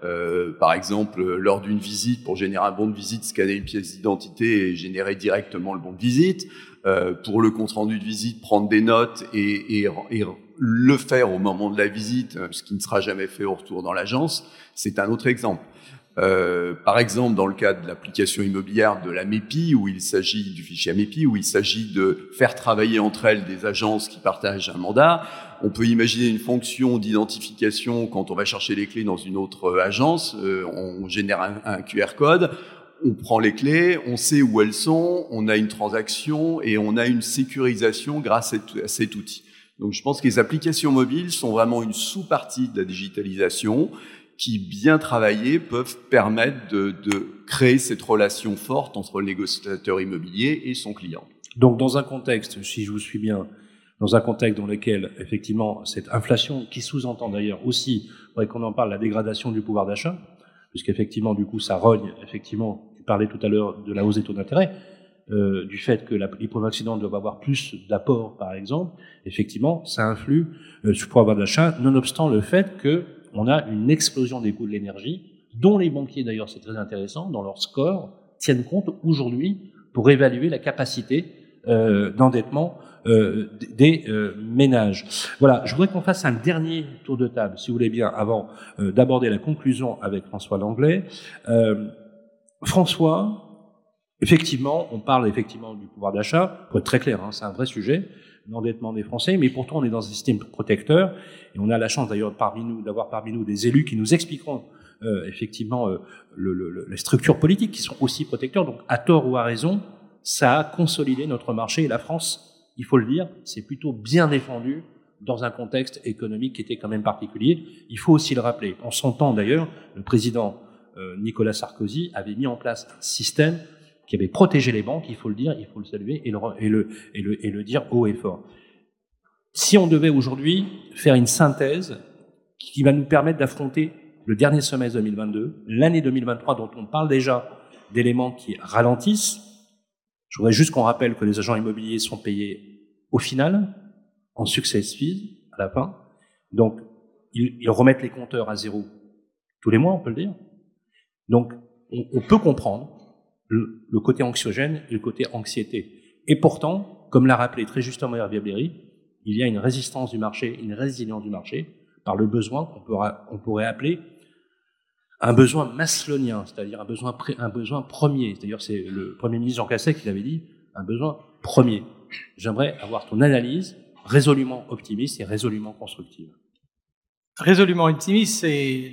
Euh, par exemple, lors d'une visite, pour générer un bon de visite, scanner une pièce d'identité et générer directement le bon de visite. Euh, pour le compte rendu de visite, prendre des notes et, et, et le faire au moment de la visite, ce qui ne sera jamais fait au retour dans l'agence, c'est un autre exemple. Euh, par exemple, dans le cas de l'application immobilière de la MEPI, où il s'agit du fichier MEPI, où il s'agit de faire travailler entre elles des agences qui partagent un mandat, on peut imaginer une fonction d'identification quand on va chercher les clés dans une autre agence. Euh, on génère un, un, QR code, on prend les clés, on sait où elles sont, on a une transaction et on a une sécurisation grâce à cet outil. Donc je pense que les applications mobiles sont vraiment une sous-partie de la digitalisation qui, bien travaillés, peuvent permettre de, créer cette relation forte entre le négociateur immobilier et son client. Donc, dans un contexte, si je vous suis bien, dans un contexte dans lequel, effectivement, cette inflation, qui sous-entend d'ailleurs aussi, faudrait qu'on en parle, la dégradation du pouvoir d'achat, puisqu'effectivement, du coup, ça rogne, effectivement, tu parlais tout à l'heure de la hausse des taux d'intérêt, euh, du fait que les primo-accidents doivent avoir plus d'apports, par exemple, effectivement, ça influe euh, sur le pouvoir d'achat, nonobstant le fait que on a une explosion des coûts de l'énergie, dont les banquiers, d'ailleurs, c'est très intéressant, dans leur score, tiennent compte aujourd'hui pour évaluer la capacité euh, d'endettement euh, des euh, ménages. Voilà, je voudrais qu'on fasse un dernier tour de table, si vous voulez bien, avant d'aborder la conclusion avec François Langlais. François, effectivement, on parle effectivement du pouvoir d'achat, pour être très clair, hein, c'est un vrai sujet, l'endettement des Français, mais pourtant on est dans un système protecteur, et on a la chance d'ailleurs parmi nous d'avoir parmi nous des élus qui nous expliqueront euh, effectivement euh, le, le, les structures politiques qui sont aussi protecteurs. Donc, à tort ou à raison, ça a consolidé notre marché et la France, il faut le dire, c'est plutôt bien défendu dans un contexte économique qui était quand même particulier. Il faut aussi le rappeler. En son temps, d'ailleurs, le président euh, Nicolas Sarkozy avait mis en place un système qui avait protégé les banques, il faut le dire, il faut le saluer et le, dire haut et fort. Si on devait aujourd'hui faire une synthèse qui va nous permettre d'affronter le dernier semestre 2022, l'année 2023 dont on parle déjà d'éléments qui ralentissent. Je voudrais juste qu'on rappelle que les agents immobiliers sont payés au final, en success fees, à la fin. Donc, ils, remettent les compteurs à zéro tous les mois, on peut le dire. Donc, on, on peut comprendre le, côté anxiogène et le côté anxiété. Et pourtant, comme l'a rappelé très justement Hervé Bléry, il y a une résistance du marché, une résilience du marché par le besoin qu'on on pourrait appeler un besoin maslonien, c'est-à-dire un besoin, premier. C'est-à-dire, c'est le Premier ministre Jean Cassec qui l'avait dit, un besoin premier. J'aimerais avoir ton analyse résolument optimiste et résolument constructive. Résolument optimiste, c'est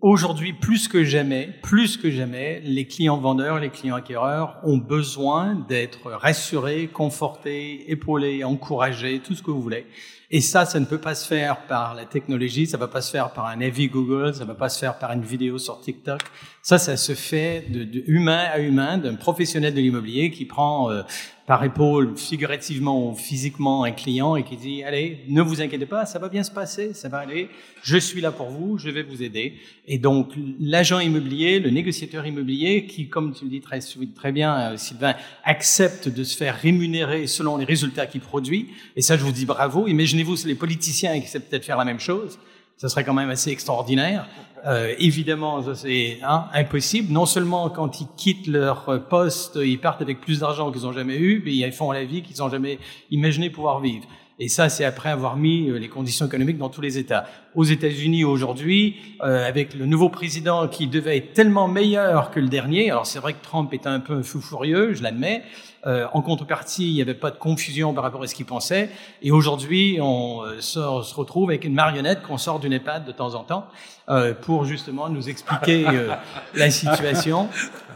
aujourd'hui plus que jamais, plus que jamais, les clients vendeurs, les clients acquéreurs ont besoin d'être rassurés, confortés, épaulés, encouragés, tout ce que vous voulez. Et ça, ça ne peut pas se faire par la technologie, ça ne va pas se faire par un avis Google, ça ne va pas se faire par une vidéo sur TikTok. Ça, ça se fait de, humain à humain, d'un professionnel de l'immobilier qui prend euh, par épaule, figurativement ou physiquement, un client et qui dit, allez, ne vous inquiétez pas, ça va bien se passer, ça va aller, je suis là pour vous, je vais vous aider. Et donc, l'agent immobilier, le négociateur immobilier, qui, comme tu le dis très, très bien, euh, Sylvain, accepte de se faire rémunérer selon les résultats qu'il produit, et ça, je vous dis bravo. Imaginez-vous les politiciens qui acceptent peut-être faire la même chose. Ça serait quand même assez extraordinaire. Euh, évidemment, c'est hein, impossible. Non seulement quand ils quittent leur poste, ils partent avec plus d'argent qu'ils n'ont jamais eu, mais ils font la vie qu'ils n'ont jamais imaginé pouvoir vivre. Et ça, c'est après avoir mis euh, les conditions économiques dans tous les États. Aux États-Unis aujourd'hui, euh, avec le nouveau président qui devait être tellement meilleur que le dernier, alors c'est vrai que Trump est un peu fou furieux, je l'admets, euh, en contrepartie, il n'y avait pas de confusion par rapport à ce qu'il pensait. Et aujourd'hui, on euh, se, se, retrouve avec une marionnette qu'on sort d'une EHPAD de temps en temps euh, pour justement nous expliquer euh, la situation.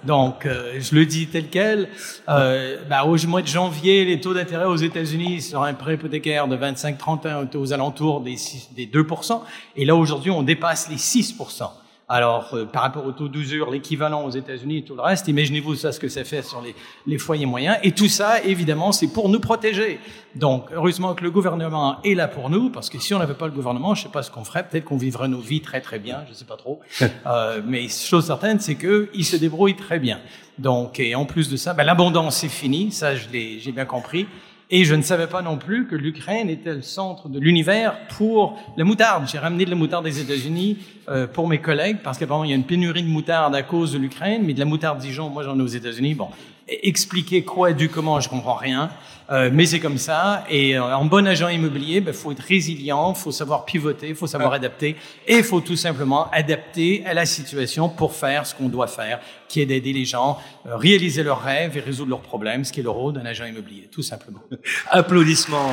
Donc, euh, je le dis tel quel. Bah, au mois de janvier, les taux d'intérêt aux États-Unis sur un prêt hypothécaire de 25-30 ans étaient aux alentours des, 6, des 2%. Et là, aujourd'hui, on dépasse les 6%. Alors, euh, par rapport au taux d'usure, l'équivalent aux États-Unis et tout le reste, imaginez-vous ça, ce que ça fait sur les, les foyers moyens. Et tout ça, évidemment, c'est pour nous protéger. Donc, heureusement que le gouvernement est là pour nous, parce que si on n'avait pas le gouvernement, je sais pas ce qu'on ferait. Peut-être qu'on vivrait nos vies très très bien, je sais pas trop. euh, mais chose certaine, c'est qu'ils se débrouillent très bien. Donc, et en plus de ça, ben, l'abondance est finie. Ça, j'ai bien compris. Et je ne savais pas non plus que l'Ukraine était le centre de l'univers pour la moutarde. J'ai ramené de la moutarde des États-Unis euh, pour mes collègues parce qu'apparemment il y a une pénurie de moutarde à cause de l'Ukraine, mais de la moutarde Dijon, moi j'en ai aux États-Unis. Bon, expliquer quoi, du comment, je comprends rien, euh, mais c'est comme ça. Et euh, en bon agent immobilier, il ben, faut être résilient, faut savoir pivoter, faut savoir adapter, et il faut tout simplement adapter à la situation pour faire ce qu'on doit faire, qui est d'aider les gens, euh, réaliser leurs rêves et résoudre leurs problèmes, ce qui est le rôle d'un agent immobilier, tout simplement. Applaudissements.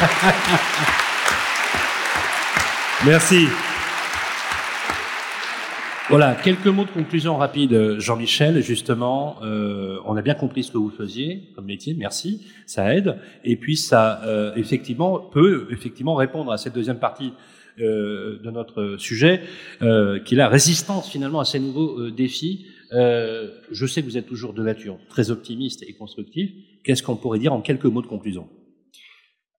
Merci. Voilà, quelques mots de conclusion rapide, Jean-Michel. Justement, euh, on a bien compris ce que vous faisiez comme métier. Merci, ça aide. Et puis ça, euh, effectivement, peut effectivement répondre à cette deuxième partie euh, de notre sujet, euh, qui est la résistance finalement à ces nouveaux euh, défis. je sais que vous êtes toujours de nature très optimiste et constructif. Qu'est-ce qu'on pourrait dire en quelques mots de conclusion?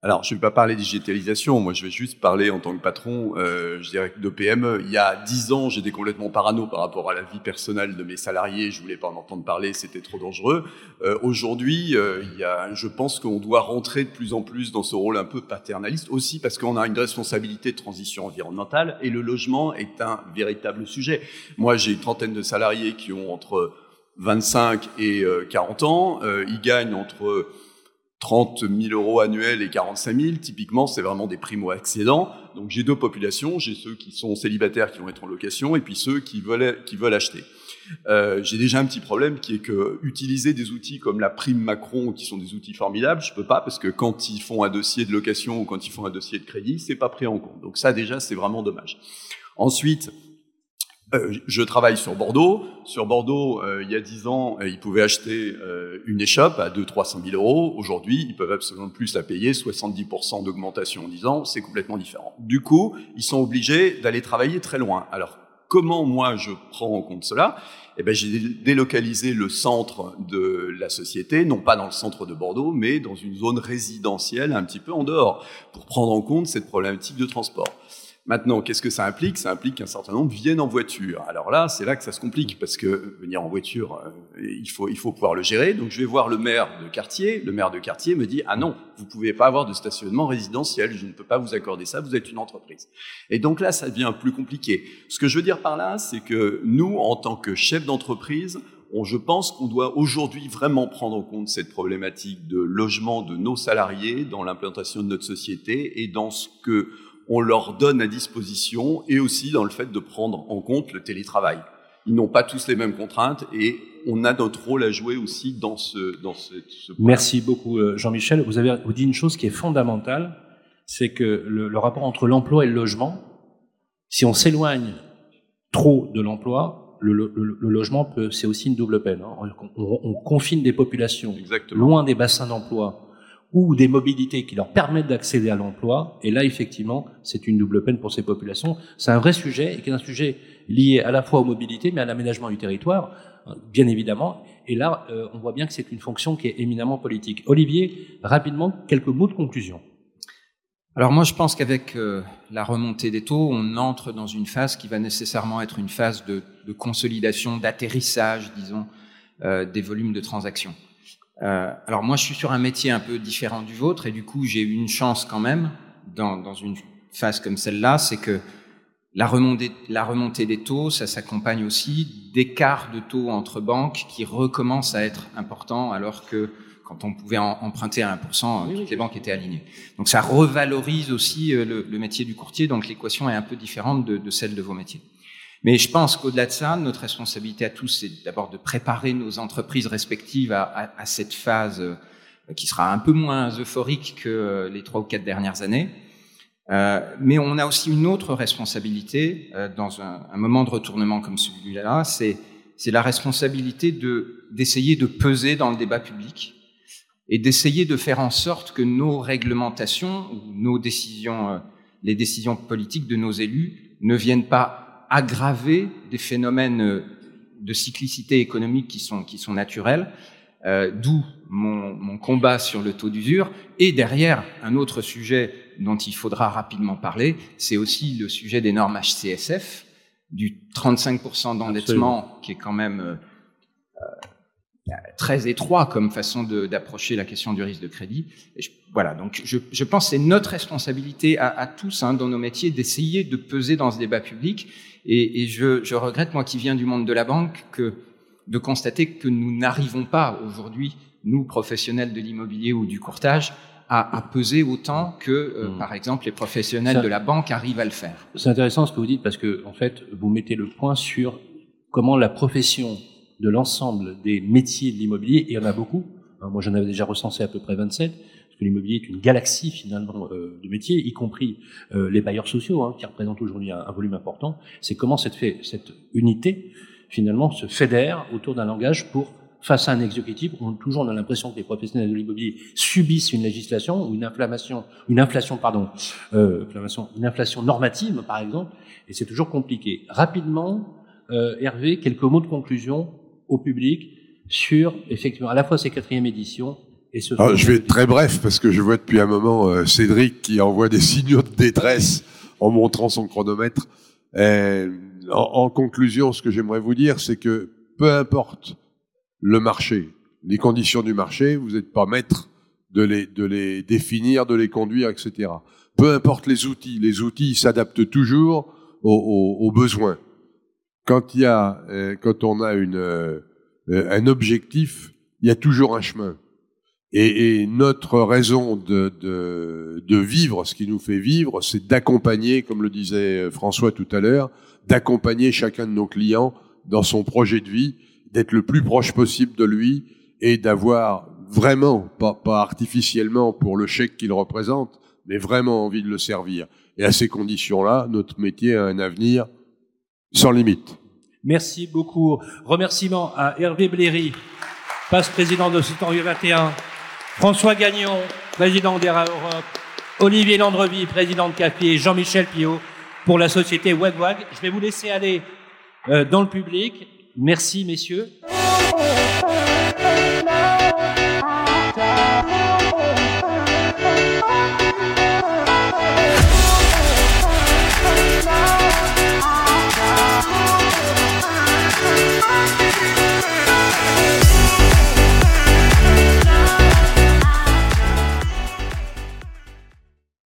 Alors, je ne vais pas parler digitalisation, moi je vais juste parler en tant que patron, euh, je dirais, de PME. Il y a dix ans, j'étais complètement parano par rapport à la vie personnelle de mes salariés, je voulais pas en entendre parler, c'était trop dangereux. Euh, Aujourd'hui, euh, il y a, je pense qu'on doit rentrer de plus en plus dans ce rôle un peu paternaliste, aussi parce qu'on a une responsabilité de transition environnementale, et le logement est un véritable sujet. Moi, j'ai une trentaine de salariés qui ont entre 25 et 40 ans, ils gagnent entre 30 000 euros annuels et 45 000, typiquement, c'est vraiment des primo-accédants. Donc j'ai deux populations, j'ai ceux qui sont célibataires qui vont être en location et puis ceux qui veulent, qui veulent acheter. Euh, j'ai déjà un petit problème qui est que utiliser des outils comme la prime Macron, qui sont des outils formidables, je peux pas parce que quand ils font un dossier de location ou quand ils font un dossier de crédit, c'est pas pris en compte. Donc ça déjà, c'est vraiment dommage. Ensuite, euh, je travaille sur Bordeaux. Sur Bordeaux, euh, il y a dix ans, euh, ils pouvaient acheter une échoppe à 200-300 000 euros. Aujourd'hui, ils peuvent absolument plus la payer. 70% d'augmentation en 10 ans, c'est complètement différent. Du coup, ils sont obligés d'aller travailler très loin. Alors, comment moi je prends en compte cela? Eh ben, j'ai délocalisé le centre de la société, non pas dans le centre de Bordeaux, mais dans une zone résidentielle un petit peu en dehors, pour prendre en compte cette problématique de transport. Maintenant, qu'est-ce que ça implique? Ça implique qu'un certain nombre viennent en voiture. Alors là, c'est là que ça se complique parce que venir en voiture, euh, il faut il faut pouvoir le gérer. Donc je vais voir le maire de quartier. Le maire de quartier me dit ah non, vous pouvez pas avoir de stationnement résidentiel. Je ne peux pas vous accorder ça. Vous êtes une entreprise. Et donc là, ça devient plus compliqué. Ce que je veux dire par là, c'est que nous, en tant que chef d'entreprise, on, je pense qu'on doit aujourd'hui vraiment prendre en compte cette problématique de logement de nos salariés dans l'implantation de notre société et dans ce que on leur donne à disposition et aussi dans le fait de prendre en compte le télétravail. Ils n'ont pas tous les mêmes contraintes et on a notre rôle à jouer aussi dans ce dans ce, Merci beaucoup euh, Jean-Michel. Vous avez vous dit une chose qui est fondamentale, c'est que le, rapport entre l'emploi et le logement, si on s'éloigne trop de l'emploi, le, logement c'est aussi une double peine. Hein. On, confine des populations loin des bassins d'emploi ou des mobilités qui leur permettent d'accéder à l'emploi. Et là, effectivement, c'est une double peine pour ces populations. C'est un vrai sujet et qui est un sujet lié à la fois aux mobilités, mais à l'aménagement du territoire, bien évidemment. Et là, euh, on voit bien que c'est une fonction qui est éminemment politique. Olivier, rapidement, quelques mots de conclusion. Alors moi, je pense qu'avec euh, la remontée des taux, on entre dans une phase qui va nécessairement être une phase de, consolidation, d'atterrissage, disons, euh, des volumes de transactions. Euh, alors moi, je suis sur un métier un peu différent du vôtre et du coup, j'ai eu une chance quand même dans, dans une phase comme celle-là, c'est que la remontée, la remontée des taux, ça s'accompagne aussi d'écarts de taux entre banques qui recommencent à être importants alors que quand on pouvait emprunter à 1%, toutes les banques étaient alignées. Donc ça revalorise aussi euh, le, le métier du courtier, donc l'équation est un peu différente de, de celle de vos métiers. Mais je pense qu'au-delà de ça, notre responsabilité à tous, c'est d'abord de préparer nos entreprises respectives à, cette phase euh, qui sera un peu moins euphorique que euh, les trois ou quatre dernières années. Euh, mais on a aussi une autre responsabilité dans un, moment de retournement comme celui-là, c'est la responsabilité de d'essayer de peser dans le débat public et d'essayer de faire en sorte que nos réglementations ou nos décisions, les décisions politiques de nos élus ne viennent pas aggraver des phénomènes euh, de cyclicité économique qui sont, qui sont naturels, euh, d'où mon, mon, combat sur le taux d'usure. Et derrière, un autre sujet dont il faudra rapidement parler, c'est aussi le sujet des normes HCSF, du 35% d'endettement, qui est quand même euh, très étroit comme façon d'approcher la question du risque de crédit. voilà, donc je, je pense que c'est notre responsabilité à, à tous hein, dans nos métiers d'essayer de peser dans ce débat public. Et, et je, je, regrette, moi qui viens du monde de la banque, que de constater que nous n'arrivons pas aujourd'hui, nous professionnels de l'immobilier ou du courtage, à, à, peser autant que, euh, mmh. par exemple, les professionnels de la banque arrivent à le faire. C'est intéressant ce que vous dites parce que, en fait, vous mettez le point sur comment la profession de l'ensemble des métiers de l'immobilier, et il y en a beaucoup, hein, moi j'en avais déjà recensé à peu près 27, parce que l'immobilier est une galaxie finalement euh, de métiers, y compris euh, les bailleurs sociaux, hein, qui représentent aujourd'hui un, un, volume important, c'est comment cette, fait, cette unité finalement se fédère autour d'un langage pour face à un exécutif, on, toujours on a l'impression que les professionnels de l'immobilier subissent une législation ou une inflammation, une inflation, pardon, euh, une inflation normative par exemple, et c'est toujours compliqué. Rapidement, euh, Hervé, quelques mots de conclusion au public sur effectivement à la fois ces quatrième éditions Et ce Alors, sont- je vais être très bref parce que je vois depuis un moment euh, Cédric qui envoie des signaux de détresse en montrant son chronomètre. Euh, en, en conclusion, ce que j'aimerais vous dire, c'est que peu importe le marché, les conditions du marché, vous n'êtes pas maître de les, de les définir, de les conduire, etc. Peu importe les outils, les outils ils s'adaptent toujours aux, aux- aux besoins. Quand il y a, euh, quand on a une, euh, euh, un objectif, il y a toujours un chemin. Et, et notre raison de, de, de vivre, ce qui nous fait vivre, c'est d'accompagner, comme le disait François tout à l'heure, d'accompagner chacun de nos clients dans son projet de vie, d'être le plus proche possible de lui et d'avoir vraiment, pas, pas artificiellement pour le chèque qu'il représente, mais vraiment envie de le servir. Et à ces conditions-là, notre métier a un avenir sans limite. Merci beaucoup. Remerciements à Hervé Bléry, passe-président de Citoyen 21, François Gagnon, président d'ERA Europe, Olivier Landrevie, président de CAPI, et Jean-Michel Pio pour la société Wagwag. Je vais vous laisser aller euh, dans le public. Merci, messieurs.